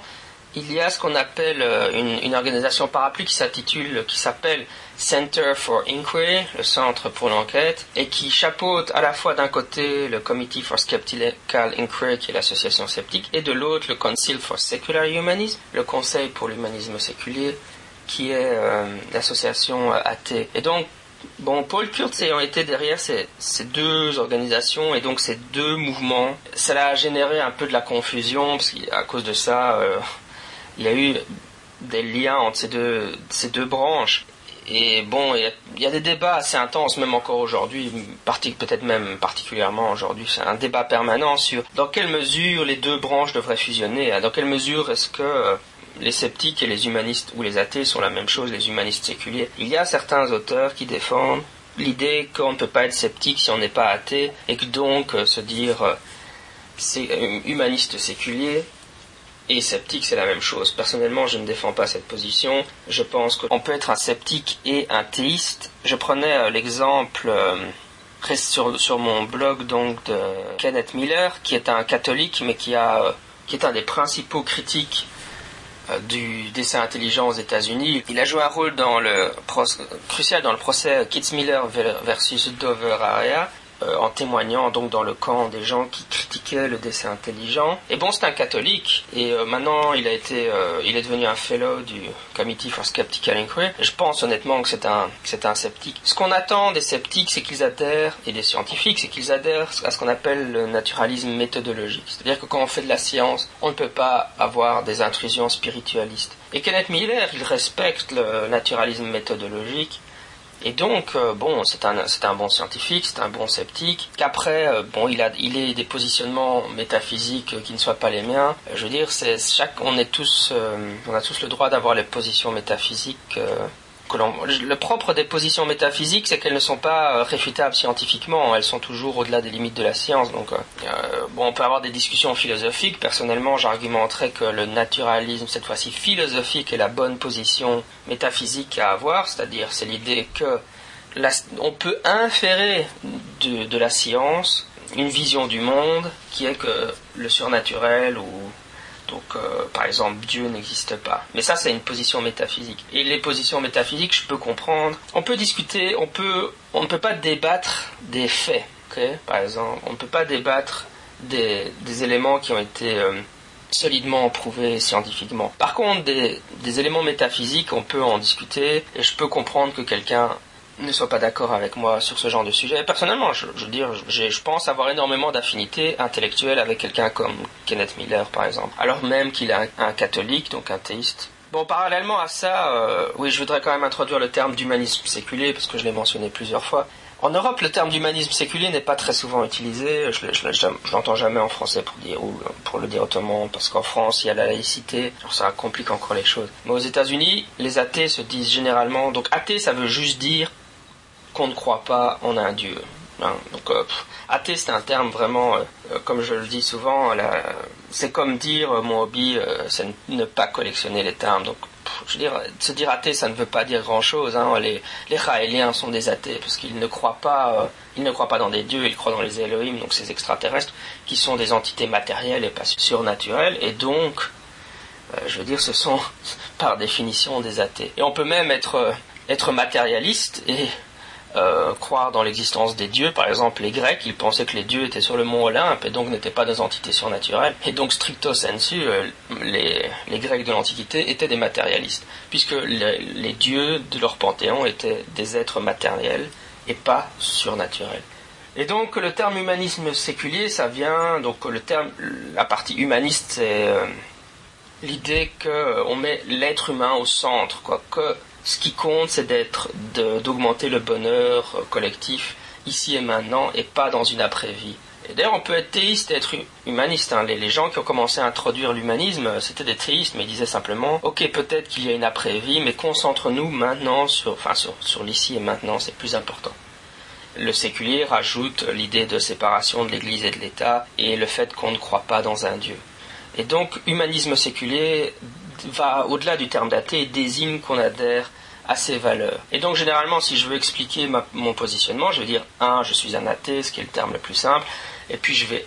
il y a ce qu'on appelle euh, une, une, organisation parapluie qui s'intitule, qui s'appelle Center for Inquiry, le centre pour l'enquête, et qui chapeaute à la fois d'un côté le Committee for Skeptical Inquiry, qui est l'association sceptique, et de l'autre le Council for Secular Humanism, le Conseil pour l'humanisme séculier, qui est euh, l'association euh, athée. Et donc, Bon, Paul Kurtz ayant été derrière ces, ces, deux organisations et donc ces deux mouvements, ça a généré un peu de la confusion parce qu'à cause de ça, euh, il y a eu des liens entre ces deux, ces deux branches. Et bon, il y, a, des débats assez intenses, même encore aujourd'hui, peut-être même particulièrement aujourd'hui, c'est un débat permanent sur dans quelle mesure les deux branches devraient fusionner, hein. dans quelle mesure est-ce que euh, les sceptiques et les humanistes ou les athées sont la même chose, les humanistes séculiers? Il y a certains auteurs qui défendent l'idée qu'on ne peut pas être sceptique si on n'est pas athée, et que donc euh, se dire euh, humaniste séculier et sceptique, c'est la même chose. Personnellement, je ne défends pas cette position. Je pense qu'on peut être un sceptique et un théiste. Je prenais euh, l'exemple euh, sur, sur mon blog donc de Kenneth Miller, qui est un catholique, mais qui a euh, qui est un des principaux critiques du dessin intelligent aux États-Unis. Il a joué un rôle dans le crucial dans le procès Kitzmiller versus Dover Area euh, en témoignant donc dans le camp des gens qui critiquaient le décès intelligent. Et bon, c'est un catholique, et euh, maintenant il a été, euh, il est devenu un fellow du Committee for Skeptical Inquiry. Je pense honnêtement que c'est un, c'est un sceptique. Ce qu'on attend des sceptiques, c'est qu'ils adhèrent, et des scientifiques, c'est qu'ils adhèrent à ce qu'on appelle le naturalisme méthodologique. C'est-à-dire que quand on fait de la science, on ne peut pas avoir des intrusions spiritualistes. Et Kenneth Miller, il respecte le naturalisme méthodologique, et donc, euh, bon, c'est un, c'est un bon scientifique, c'est un bon sceptique. Qu'après, euh, bon, il a, il ait des positionnements métaphysiques qui ne soient pas les miens. Euh, je veux dire, c'est chaque, on est tous, on a tous le droit d'avoir les positions métaphysiques le propre des positions métaphysiques, c'est qu'elles ne sont pas euh, réfutables scientifiquement, elles sont toujours au-delà des limites de la science. Donc, euh, euh, bon, on peut avoir des discussions philosophiques. Personnellement, j'argumenterais que le naturalisme, cette fois-ci philosophique, est la bonne position métaphysique à avoir, c'est-à-dire c'est l'idée que on peut inférer de la science une vision du monde qui est que le surnaturel ou donc, euh, par exemple, Dieu n'existe pas. Mais ça, c'est une position métaphysique. Et les positions métaphysiques, je peux comprendre. On peut discuter, on peut, on ne peut pas débattre des faits. par exemple, on ne peut pas débattre des, éléments qui ont été euh, solidement prouvés scientifiquement. Par contre, des, des éléments métaphysiques, on peut en discuter. Et je peux comprendre que quelqu'un ne soit pas d'accord avec moi sur ce genre de sujet. Personnellement, je, veux dire, je pense avoir énormément d'affinités intellectuelles avec quelqu'un comme Kenneth Miller, par exemple. Alors même qu'il est un, catholique, donc un théiste. Bon, parallèlement à ça, euh, oui, je voudrais quand même introduire le terme d'humanisme séculier, parce que je l'ai mentionné plusieurs fois. En Europe, le terme d'humanisme séculier n'est pas très souvent utilisé. Je, je, l'entends jamais en français pour dire ou pour le dire autrement, parce qu'en France, il y a la laïcité. Alors ça complique encore les choses. Mais aux États-Unis, les athées se disent généralement. Donc athée, ça veut juste dire qu'on ne croit pas en un Dieu. Hein. Donc, euh, athée, c'est un terme vraiment, euh, euh, comme je le dis souvent, c'est comme dire mon hobby, c'est ne pas collectionner les termes. Donc, je veux dire, se dire athée, ça ne veut pas dire grand-chose. Hein. Les, les Raéliens sont des athées parce qu'ils ne croient pas, ils ne croient pas dans des dieux, ils croient dans les Elohim, donc ces extraterrestres, qui sont des entités matérielles et pas surnaturelles. Et donc, je veux dire, ce sont (laughs) par définition des athées. Et on peut même être, être matérialiste et euh, croire dans l'existence des dieux. Par exemple, les Grecs, ils pensaient que les dieux étaient sur le mont Olympe et donc n'étaient pas des entités surnaturelles. Et donc, stricto sensu, euh, les, Grecs de l'Antiquité étaient des matérialistes, puisque les, dieux de leur panthéon étaient des êtres matériels et pas surnaturels. Et donc, le terme humanisme séculier, ça vient, donc le terme, la partie humaniste, c'est euh, l'idée qu'on met l'être humain au centre, quoi, que ce qui compte, c'est d'être, d'augmenter le bonheur collectif ici et maintenant et pas dans une après-vie. Et d'ailleurs, on peut être théiste et être humaniste. Hein. Les, gens qui ont commencé à introduire l'humanisme, c'était des théistes, mais ils disaient simplement, ok, peut-être qu'il y a une après-vie, mais concentre-nous maintenant sur, enfin, sur, sur l'ici et maintenant, c'est plus important. Le séculier rajoute l'idée de séparation de l'Église et de l'État et le fait qu'on ne croit pas dans un Dieu. Et donc, humanisme séculier va au-delà du terme d'athée et désigne qu'on adhère à ces valeurs. Et donc généralement, si je veux expliquer mon positionnement, je vais dire un, je suis un athée, ce qui est le terme le plus simple, et puis je vais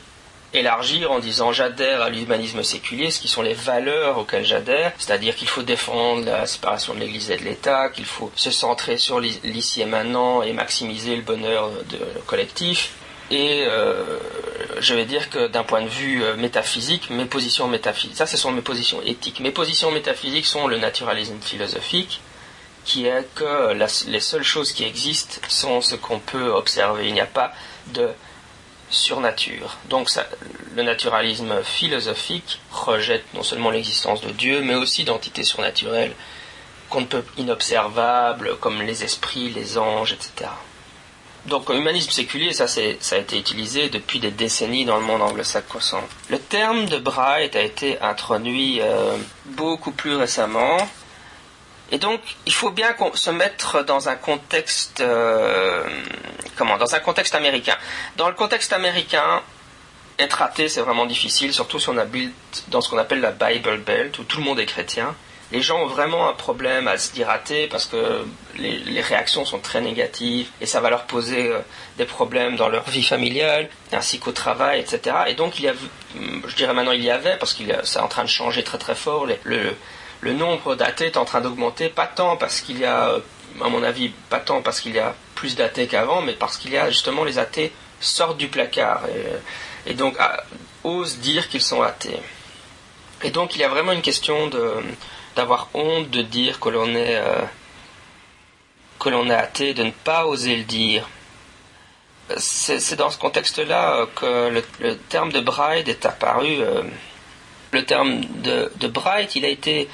élargir en disant j'adhère à l'humanisme séculier, ce qui sont les valeurs auxquelles j'adhère, c'est-à-dire qu'il faut défendre la séparation de l'Église et de l'État, qu'il faut se centrer sur l'ici et maintenant et maximiser le bonheur de, collectif, et euh, je vais dire que d'un point de vue euh, métaphysique, mes positions métaphysiques, ça ce sont mes positions éthiques. Mes positions métaphysiques sont le naturalisme philosophique, qui est que les seules choses qui existent sont ce qu'on peut observer. Il n'y a pas de surnature. Donc le naturalisme philosophique rejette non seulement l'existence de Dieu, mais aussi d'entités surnaturelles qu'on ne peut inobservables, comme les esprits, les anges, etc. Donc, humanisme séculier, ça, ça a été utilisé depuis des décennies dans le monde anglo-saxon. Le terme de Bright a été introduit euh, beaucoup plus récemment. Et donc, il faut bien se mettre dans un contexte, euh, comment, dans un contexte américain. Dans le contexte américain, être athée, c'est vraiment difficile, surtout si on habite dans ce qu'on appelle la Bible Belt, où tout le monde est chrétien les gens ont vraiment un problème à se dire athée parce que les, réactions sont très négatives et ça va leur poser euh, des problèmes dans leur vie familiale ainsi qu'au travail, etc. Et donc il y a, je dirais maintenant il y avait parce que c'est en train de changer très très fort. le, nombre d'athées est en train d'augmenter, pas tant parce qu'il y a, à mon avis, pas tant parce qu'il y a plus d'athées qu'avant, mais parce qu'il y a justement les athées sortent du placard et, donc ah, osent dire qu'ils sont athées. Et donc il y a vraiment une question d'avoir honte de dire que l'on est euh, que l'on est athée, de ne pas oser le dire. C'est dans ce contexte-là euh, que le, terme de bride est apparu. Euh, le terme de, de Bright, il a été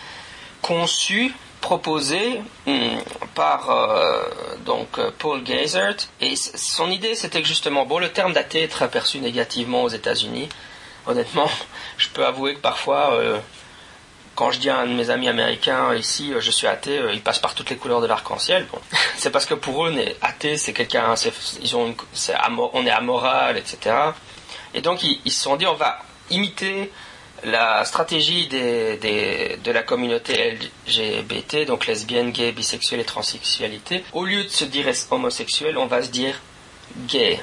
conçu proposé hmm, par donc Paul Gazert et son idée c'était que justement bon le terme d'athée est très perçu négativement aux États-Unis honnêtement (laughs) je peux avouer que parfois quand je dis à un de mes amis américains ici euh, je suis athée ils passent par toutes les couleurs de l'arc-en-ciel bon. (laughs) c'est parce que pour eux athée c'est quelqu'un ils ont on est amoral etc et donc ils, ils se sont dit on va imiter la stratégie de la communauté LGBT, donc lesbienne, gay, bisexuelle et transsexualité, au lieu de se dire homosexuel, on va se dire gay.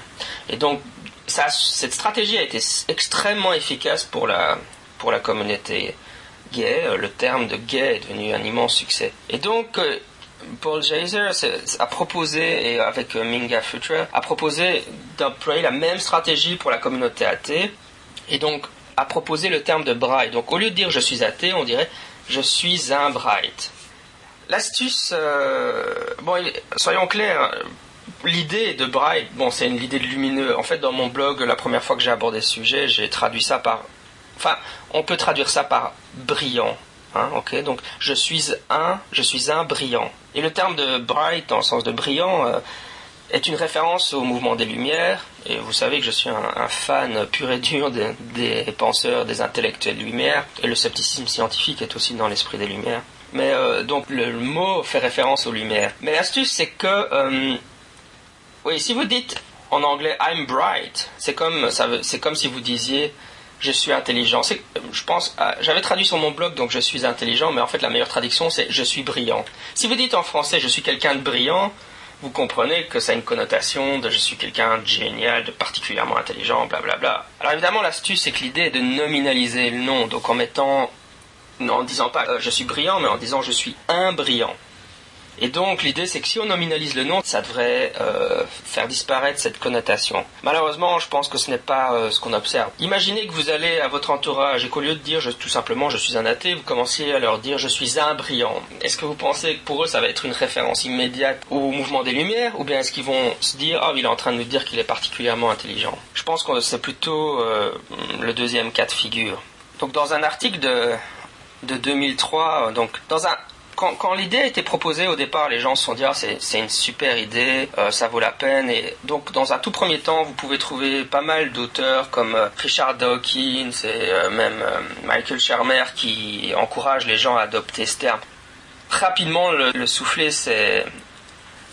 Et donc, cette stratégie a été extrêmement efficace pour la, pour la communauté gay. Le terme de gay est devenu un immense succès. Et donc, euh, Paul Jaser a proposé, et avec euh, Minga Futra, a proposé d'employer la même stratégie pour la communauté athée. Et donc, a proposé le terme de bright. Donc au lieu de dire je suis athée, on dirait je suis un bright. L'astuce, euh, bon, soyons clairs, l'idée de bright, bon, c'est une idée de lumineux. En fait, dans mon blog, la première fois que j'ai abordé ce sujet, j'ai traduit ça par, enfin, on peut traduire ça par brillant. Hein, donc je suis un, je suis un brillant. Et le terme de bright, le sens de brillant, euh, est une référence au mouvement des Lumières, et vous savez que je suis un, fan pur et dur des, penseurs, des intellectuels Lumières, et le scepticisme scientifique est aussi dans l'esprit des Lumières. Mais euh, donc le, mot fait référence aux Lumières. Mais l'astuce c'est que, euh, oui, si vous dites en anglais I'm bright, c'est comme, c'est comme si vous disiez je suis intelligent. Je pense, j'avais traduit sur mon blog donc je suis intelligent, mais en fait la meilleure traduction c'est je suis brillant. Si vous dites en français je suis quelqu'un de brillant, vous comprenez que ça a une connotation de je suis quelqu'un de génial, de particulièrement intelligent, blablabla. Alors évidemment, l'astuce, c'est que l'idée est de nominaliser le nom, donc en mettant, en disant pas euh, je suis brillant, mais en disant je suis un brillant. Et donc l'idée c'est que si on nominalise le nom, ça devrait euh, faire disparaître cette connotation. Malheureusement, je pense que ce n'est pas euh, ce qu'on observe. Imaginez que vous allez à votre entourage et qu'au lieu de dire tout simplement je suis un athée, vous commenciez à leur dire je suis un brillant. Est-ce que vous pensez que pour eux ça va être une référence immédiate au mouvement des Lumières ou bien est-ce qu'ils vont se dire oh il est en train de nous dire qu'il est particulièrement intelligent? Je pense que c'est plutôt euh, le deuxième cas de figure. Donc dans un article de de 2003, donc dans un quand, l'idée a été proposée au départ, les gens se sont dit ah, c'est une super idée, euh, ça vaut la peine. Et donc dans un tout premier temps, vous pouvez trouver pas mal d'auteurs comme euh, Richard Dawkins et euh, même Michael Shermer qui encouragent les gens à adopter ce terme. Rapidement, le, le soufflet s'est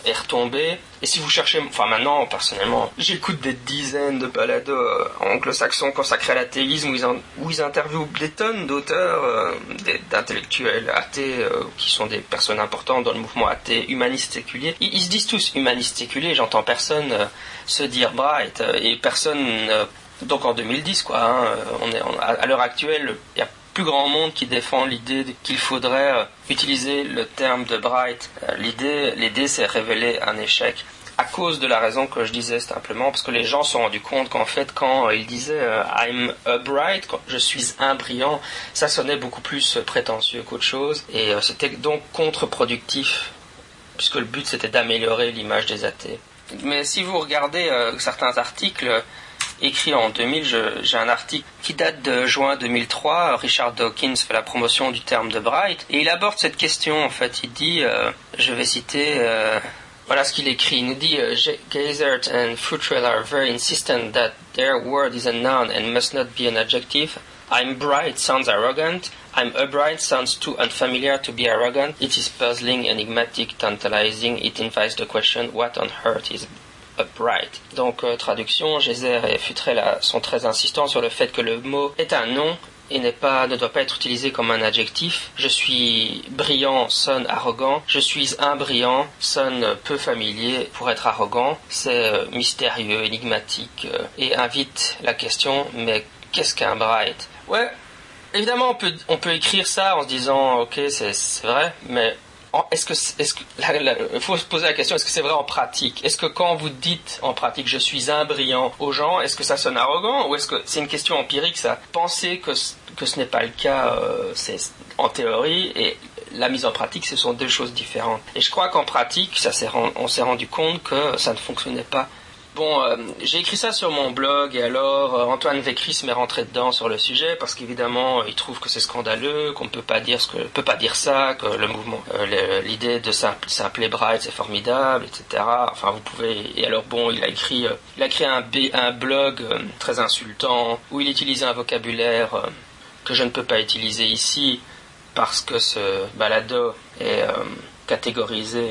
est retombé. Et si vous cherchez, enfin maintenant, personnellement, j'écoute des dizaines de balados euh, anglo-saxons consacrés à l'athéisme où ils, où ils interviewent des tonnes d'auteurs, euh, d'intellectuels athées, euh, qui sont des personnes importantes dans le mouvement athée, humaniste séculier. Ils, se disent tous humanistes séculiers, j'entends personne se dire bright, et personne, donc en 2010, quoi, hein, à l'heure actuelle, il y a plus grand monde qui défend l'idée qu'il faudrait euh, utiliser le terme de bright. Euh, l'idée, l'idée s'est révélée un échec à cause de la raison que je disais simplement parce que les gens se sont rendus compte qu'en fait quand ils disaient euh, I'm a bright, je suis un brillant, ça sonnait beaucoup plus prétentieux qu'autre chose et c'était donc contre-productif puisque le but c'était d'améliorer l'image des athées. Mais si vous regardez certains articles, écrit en 2000. J'ai un article qui date de juin 2003. Richard Dawkins fait la promotion du terme de Bright et il aborde cette question. En fait, il dit, euh, je vais citer. Euh, voilà ce qu'il écrit. Il nous dit euh, Gazert and Futrell are very insistent that their word is a noun and must not be an adjective. I'm bright sounds arrogant. I'm upright sounds too unfamiliar to be arrogant. It is puzzling, enigmatic, tantalizing. It invites the question, what on earth is upright. Donc euh, traduction, Gézer et Futrell sont très insistants sur le fait que le mot est un nom et n'est pas, ne doit pas être utilisé comme un adjectif. Je suis brillant sonne arrogant. Je suis un brillant sonne peu familier pour être arrogant. C'est euh, mystérieux, énigmatique euh, et invite la question mais qu'est-ce qu'un bright? Ouais, évidemment on peut, on peut écrire ça en se disant ok c'est vrai, mais est-ce que, faut se poser la question, est-ce que c'est vrai en pratique? Est-ce que quand vous dites en pratique je suis un brillant aux gens, est-ce que ça sonne arrogant? Ou est-ce que c'est une question empirique ça? Penser que, que ce n'est pas le cas, euh, c'est en théorie et la mise en pratique, ce sont deux choses différentes. Et je crois qu'en pratique, ça on s'est rendu compte que ça ne fonctionnait pas Bon, euh, j'ai écrit ça sur mon blog et alors euh, Antoine Vécris m'est rentré dedans sur le sujet parce qu'évidemment il trouve que c'est scandaleux, qu'on ne peut pas dire ce que peut pas dire ça, que le mouvement, euh, l'idée de simpler Bright c'est formidable, etc. Enfin vous pouvez et alors bon il a écrit il a créé un, un blog très insultant où il utilisait un vocabulaire que je ne peux pas utiliser ici parce que ce balado est catégorisé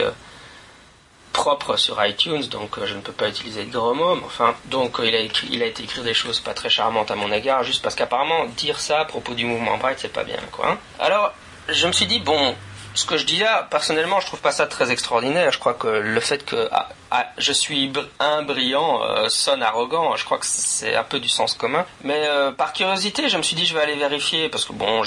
propre sur iTunes, donc euh, je ne peux pas utiliser de gros mots. enfin, donc euh, il a, écrit, il a été écrit des choses pas très charmantes à mon égard, juste parce qu'apparemment dire ça à propos du mouvement Bright, c'est pas bien, quoi. Hein. Alors, je me suis dit bon, ce que je dis là, personnellement, je trouve pas ça très extraordinaire. Je crois que le fait que ah, ah, je suis un brillant euh, sonne arrogant. Je crois que c'est un peu du sens commun. Mais par curiosité, je me suis dit je vais aller vérifier parce que bon,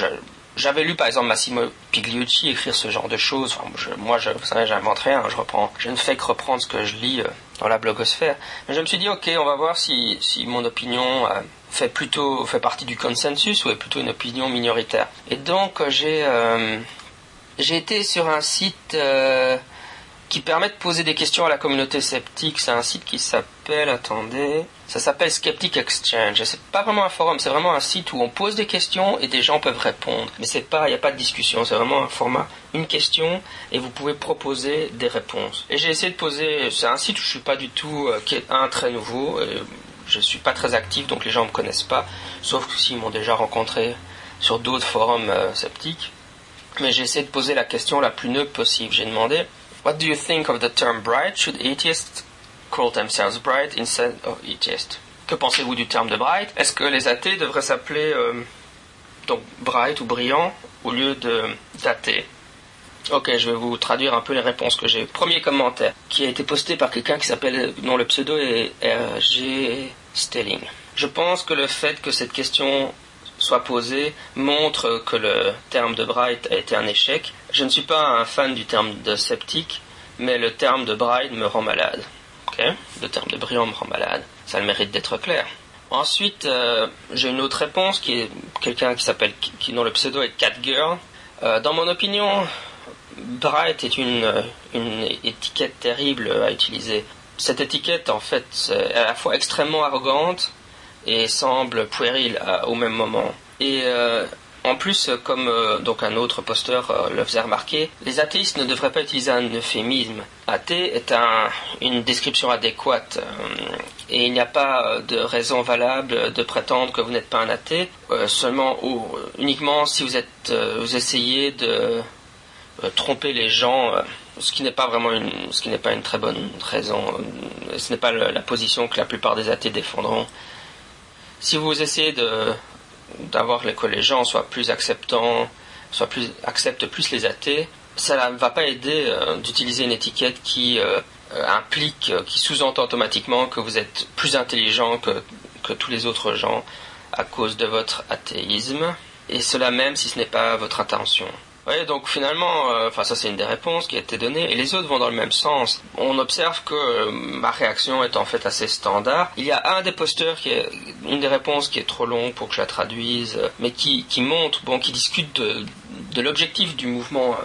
j'avais lu par exemple Massimo Pigliucci écrire ce genre de choses. moi, vous savez, j'invente rien. Je reprends, je ne fais que reprendre ce que je lis euh, dans la blogosphère. Je me suis dit, ok, on va voir si, mon opinion euh, fait plutôt fait partie du consensus ou est plutôt une opinion minoritaire. Et donc euh, j'ai été sur un site qui permet de poser des questions à la communauté sceptique. C'est un site qui s'appelle, attendez, ça s'appelle Skeptic Exchange. C'est pas vraiment un forum, c'est vraiment un site où on pose des questions et des gens peuvent répondre. Mais c'est pas, il n'y a pas de discussion, c'est vraiment un format, une question et vous pouvez proposer des réponses. Et j'ai essayé de poser, c'est un site où je suis pas du tout, euh, qui est un très nouveau. Et je suis pas très actif, donc les gens me connaissent pas, sauf s'ils m'ont déjà rencontré sur d'autres forums euh, sceptiques. Mais j'ai essayé de poser la question la plus neutre possible. J'ai demandé, What do you think of the term bright? Should atheists call themselves bright instead of atheist? Que pensez-vous du terme de bright Est-ce que les athées devraient s'appeler euh, donc bright ou brillant au lieu de d'athée Ok, je vais vous traduire un peu les réponses que j'ai. Premier commentaire qui a été posté par quelqu'un qui s'appelle, dont le pseudo est RG Stelling. Je pense que le fait que cette question soit posée montre que le terme de bright a été un échec. Je ne suis pas un fan du terme de sceptique, mais le terme de bright me rend malade. Le terme de brillant me rend malade. Ça le mérite d'être clair. Ensuite, euh, j'ai une autre réponse qui est quelqu'un qui s'appelle, qui, dont le pseudo est Catgirl. Euh, dans mon opinion, bright est une, une étiquette terrible à utiliser. Cette étiquette, en fait, est à la fois extrêmement arrogante et semble puérile au même moment. Et euh, en plus, comme euh, donc un autre posteur euh, le faisait remarquer, les athéistes ne devraient pas utiliser un euphémisme. Athée est une description adéquate euh, et il n'y a pas de raison valable de prétendre que vous n'êtes pas un athée, seulement ou uniquement si vous essayez de tromper les gens, ce qui n'est pas vraiment une ce qui n'est pas une très bonne raison, ce n'est pas la position que la plupart des athées défendront. Si vous essayez de d'avoir que les soient plus acceptants, soient plus, acceptent plus les athées, ça ne va pas aider euh, d'utiliser une étiquette qui euh, implique, euh, qui sous-entend automatiquement que vous êtes plus intelligent que, que tous les autres gens à cause de votre athéisme, et cela même si ce n'est pas votre intention. Oui, donc finalement, euh, enfin ça c'est une des réponses qui a été donnée, et les autres vont dans le même sens. On observe que euh, ma réaction est en fait assez standard. Il y a un des posteurs qui est une des réponses qui est trop longue pour que je la traduise, euh, mais qui, qui montre, bon, qui discute de, de l'objectif du mouvement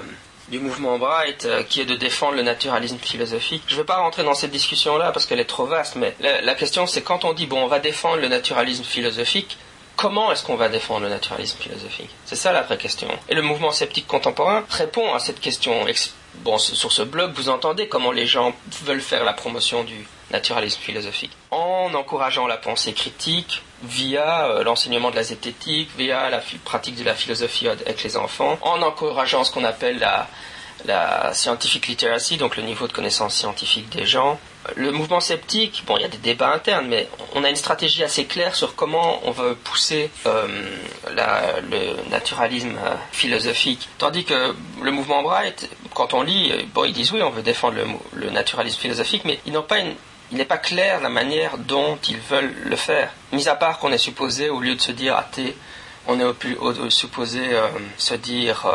du mouvement Bright, qui est de défendre le naturalisme philosophique. Je ne vais pas rentrer dans cette discussion-là parce qu'elle est trop vaste, mais la question c'est quand on dit bon, on va défendre le naturalisme philosophique, comment est-ce qu'on va défendre le naturalisme philosophique? C'est ça la vraie question. Et le mouvement sceptique contemporain répond à cette question. Sur ce blog, vous entendez comment les gens veulent faire la promotion du naturalisme philosophique. En encourageant la pensée critique, via euh, l'enseignement de la zététique, via la pratique de la philosophie avec les enfants, en encourageant ce qu'on appelle la, la scientific literacy, donc le niveau de connaissance scientifique des gens. Le mouvement sceptique, bon, il y a des débats internes, mais on a une stratégie assez claire sur comment on veut pousser euh, le naturalisme euh, philosophique. Tandis que le mouvement Bright, quand on lit, euh, bon, ils disent oui, on veut défendre le, naturalisme philosophique, mais ils n'ont pas une, il n'est pas clair la manière dont ils veulent le faire. Mis à part qu'on est supposé, au lieu de se dire athée, on est au plus, supposé se dire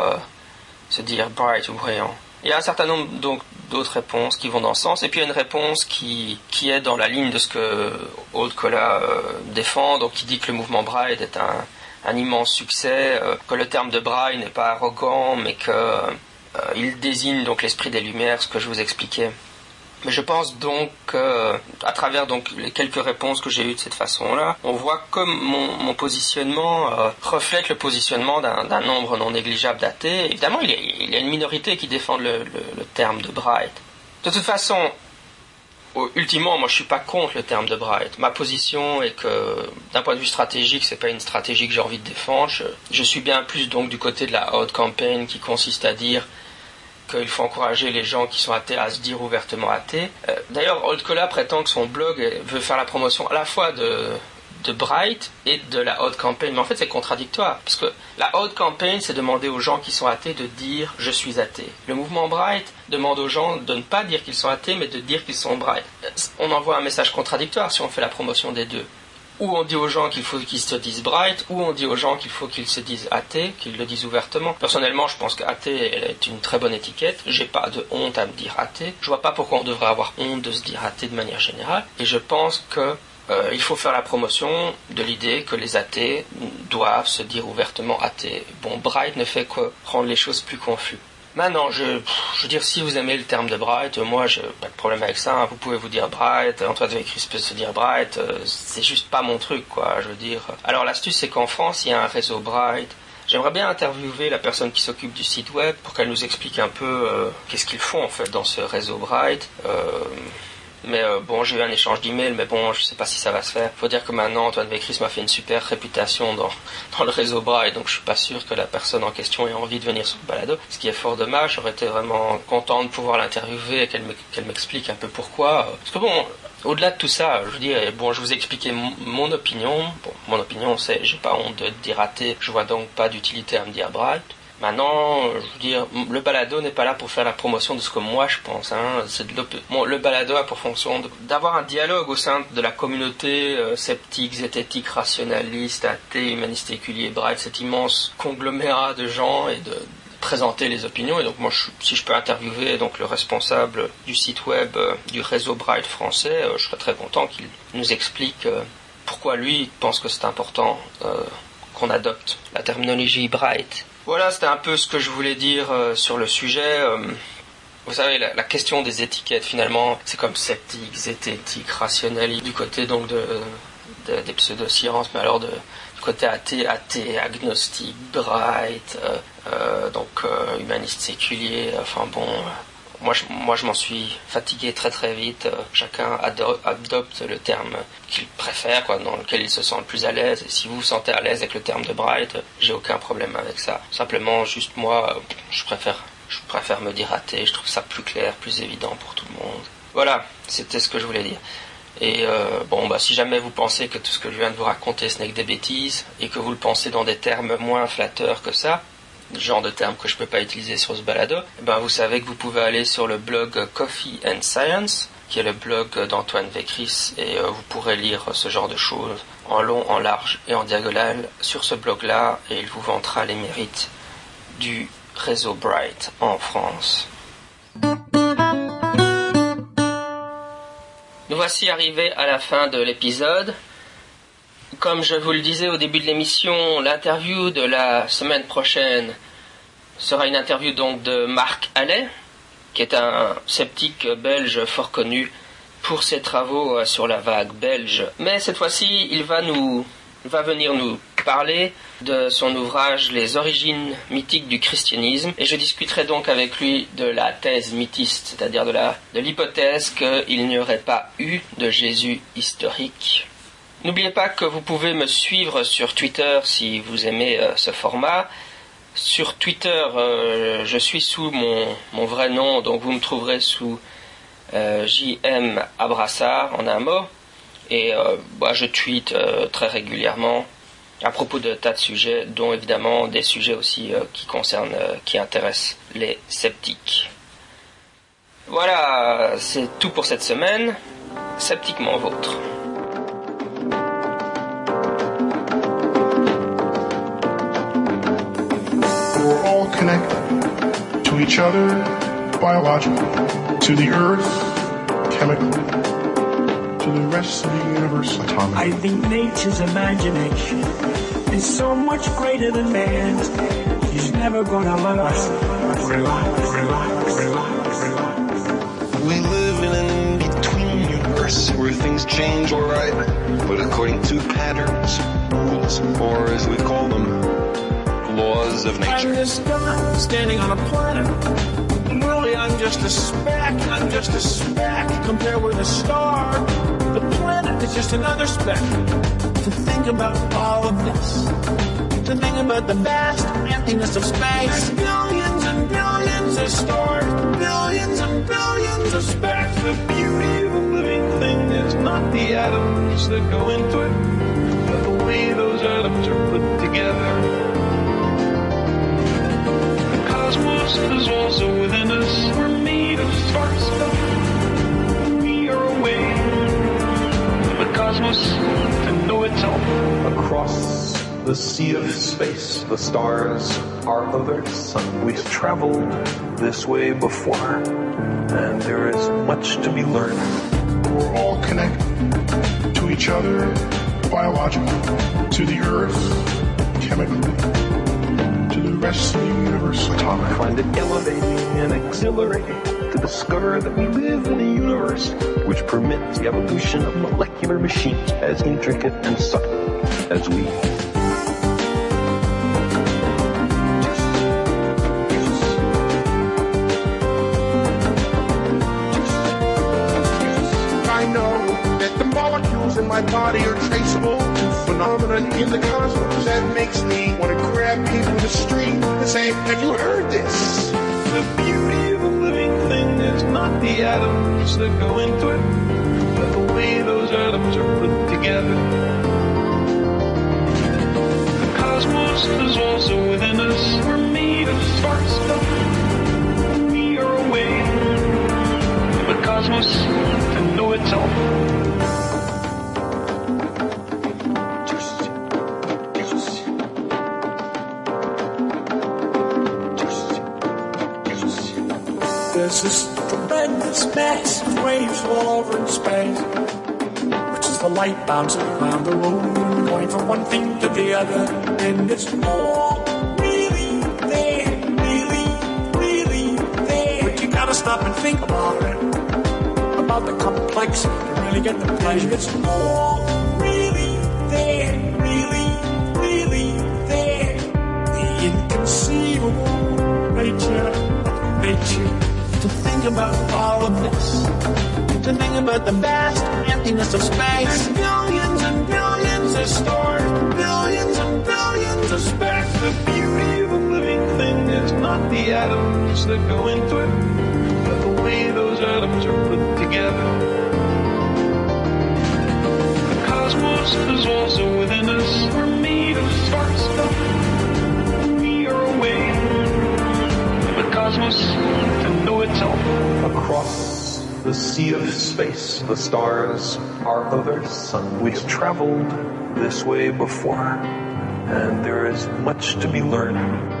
dire bright ou brillant. Il y a un certain nombre donc d'autres réponses qui vont dans ce sens, et puis il y a une réponse qui, qui est dans la ligne de ce que Old Cola euh, défend, donc qui dit que le mouvement Bride est un, un immense succès, euh, que le terme de Braille n'est pas arrogant, mais qu'il euh, désigne donc l'esprit des Lumières, ce que je vous expliquais. Mais je pense donc à travers donc les quelques réponses que j'ai eues de cette façon-là, on voit comme mon, positionnement euh, reflète le positionnement d'un nombre non négligeable d'athées. Évidemment, il y, a, une minorité qui défend le, terme de Bright. De toute façon, ultimement, moi je suis pas contre le terme de Bright. Ma position est que d'un point de vue stratégique, c'est pas une stratégie que j'ai envie de défendre. Je, suis bien plus donc du côté de la haute campagne qui consiste à dire qu'il faut encourager les gens qui sont athées à se dire ouvertement athées. Euh, d'ailleurs, Old Cola prétend que son blog veut faire la promotion à la fois de, de Bright et de la haute campagne. Mais en fait, c'est contradictoire. Parce que la haute campagne, c'est demander aux gens qui sont athées de dire je suis athée. Le mouvement Bright demande aux gens de ne pas dire qu'ils sont athées, mais de dire qu'ils sont Bright. On envoie un message contradictoire si on fait la promotion des deux ou on dit aux gens qu'il faut qu'ils se disent bright, ou on dit aux gens qu'il faut qu'ils se disent athée, qu'ils le disent ouvertement. Personnellement, je pense qu'athée est une très bonne étiquette. J'ai pas de honte à me dire athée. Je vois pas pourquoi on devrait avoir honte de se dire athée de manière générale. Et je pense que euh, il faut faire la promotion de l'idée que les athées doivent se dire ouvertement athées. Bon, Bright ne fait que rendre les choses plus confuses. Maintenant, je, je veux dire, si vous aimez le terme de Bright, moi, j'ai pas de problème avec ça. Vous pouvez vous dire Bright, Antoine Vécris peut se dire Bright. Euh, c'est juste pas mon truc, quoi. Je veux dire. Alors, l'astuce, c'est qu'en France, il y a un réseau Bright. J'aimerais bien interviewer la personne qui s'occupe du site web pour qu'elle nous explique un peu euh, qu'est-ce qu'ils font en fait dans ce réseau Bright. Euh, mais euh, bon, j'ai eu un échange d'emails, mais bon, je sais pas si ça va se faire. Faut dire que maintenant, Antoine Vécris m'a fait une super réputation dans, (laughs) dans le réseau bras, et donc je suis pas sûr que la personne en question ait envie de venir sur le balado. Ce qui est fort dommage, j'aurais été vraiment content de pouvoir l'interviewer et qu'elle m'explique un peu pourquoi. Parce que bon, au-delà de tout ça, je veux dire, bon, je vous ai expliqué mon, opinion. Bon, mon opinion, c'est, j'ai pas honte de dire rater, je vois donc pas d'utilité à me dire Bright. Maintenant, je veux dire, le balado n'est pas là pour faire la promotion de ce que moi je pense. Hein. Le balado a pour fonction d'avoir un dialogue au sein de la communauté euh, sceptique, zététique, rationaliste, athée, humaniste, bright, cet immense conglomérat de gens et de présenter les opinions. Et donc moi, si je peux interviewer donc le responsable du site web euh, du réseau Bright français, euh, je serais très content qu'il nous explique pourquoi lui pense que c'est important qu'on adopte la terminologie Bright voilà, c'était un peu ce que je voulais dire euh, sur le sujet. Euh, vous savez, la, question des étiquettes, finalement, c'est comme sceptique, zététique, rationnel, du côté donc de, des pseudosciences, mais alors de, du côté athée, athée, agnostique, bright, euh, donc humaniste séculier, enfin bon, moi, je, moi, je m'en suis fatigué très très vite. Euh, chacun adopte le terme qu'il préfère, dans lequel il se sent le plus à l'aise. Et si vous vous sentez à l'aise avec le terme de Bright, j'ai aucun problème avec ça. Simplement, juste moi, euh, je préfère, je préfère me dire athée. Je trouve ça plus clair, plus évident pour tout le monde. Voilà, c'était ce que je voulais dire. Et euh, bon, bah, si jamais vous pensez que tout ce que je viens de vous raconter ce n'est que des bêtises, et que vous le pensez dans des termes moins flatteurs que ça, genre de terme que je peux pas utiliser sur ce balado, eh ben vous savez que vous pouvez aller sur le blog Coffee and Science, qui est le blog d'Antoine Vécris, et euh, vous pourrez lire ce genre de choses en long, en large et en diagonale sur ce blog-là, et il vous vantera les mérites du réseau Bright en France. Nous voici arrivés à la fin de l'épisode. Comme je vous le disais au début de l'émission, l'interview de la semaine prochaine sera une interview donc de Marc Allais, qui est un sceptique belge fort connu pour ses travaux euh, sur la vague belge. Mais cette fois-ci, il va nous venir nous parler de son ouvrage Les origines mythiques du christianisme et je discuterai donc avec lui de la thèse mythiste, c'est-à-dire de la de l'hypothèse qu'il n'y aurait pas eu de Jésus historique N'oubliez pas que vous pouvez me suivre sur Twitter si vous aimez euh, ce format. Sur Twitter, euh, je suis sous mon, vrai nom, donc vous me trouverez sous euh, JM en un mot. Et bah, je tweete très régulièrement à propos de tas de sujets, dont évidemment des sujets aussi qui concernent, qui intéressent les sceptiques. Voilà, c'est tout pour cette semaine. Sceptiquement vôtre. We're all connected to each other biologically, to the earth, chemically to the rest of the universe, atomic. I think nature's imagination is so much greater than man's. He's never gonna let us relax, relax, relax, relax. We live in an in-between universe where things change alright, but according to patterns, rules, or as we call them, laws of nature. I'm this guy standing on a planet. Really, I'm just a speck. I'm just a speck compared with a star. The planet is just another speck. To think about all of this, to think about the vast emptiness of space, billions and billions of stars, billions and billions of specks. The beauty of a living thing is not the atoms that go into it, but the way those atoms are put together. Cosmos is also within us. We're made of star stuff. We are a way the cosmos to know itself. Across the sea of space, the stars are others. We've traveled this way before, and there is much to be learned. We're all connected to each other, biologically, to the earth, chemically, to the rest of the universe, atomic. find it elevating and exhilarating to discover that we live in a universe which permits the evolution of molecular machines as intricate and subtle as we. My body are traceable to phenomena in the cosmos. That makes me want to grab people in the street and say, have you heard this? The beauty of a living thing is not the atoms that go into it, but the way those atoms are put together. The cosmos is also within us. We're made of star stuff. We are a way the cosmos to know itself. There's this tremendous mass of waves all over in space, which is the light bouncing around the room, going from one thing to the other, and it's all really there, really, really there. But you gotta stop and think about it, about the complexity to really get the pleasure. It's all really there, really, really there. The inconceivable nature of nature. About all of this, to think about the vast emptiness of space, billions and billions of stars, billions and billions of specks. The beauty of a living thing is not the atoms that go into it, but the way those atoms are put together. The cosmos is also within us. We're made of star cosmos to know itself. Across the sea of space, the stars are other sun. We've traveled this way before, and there is much to be learned.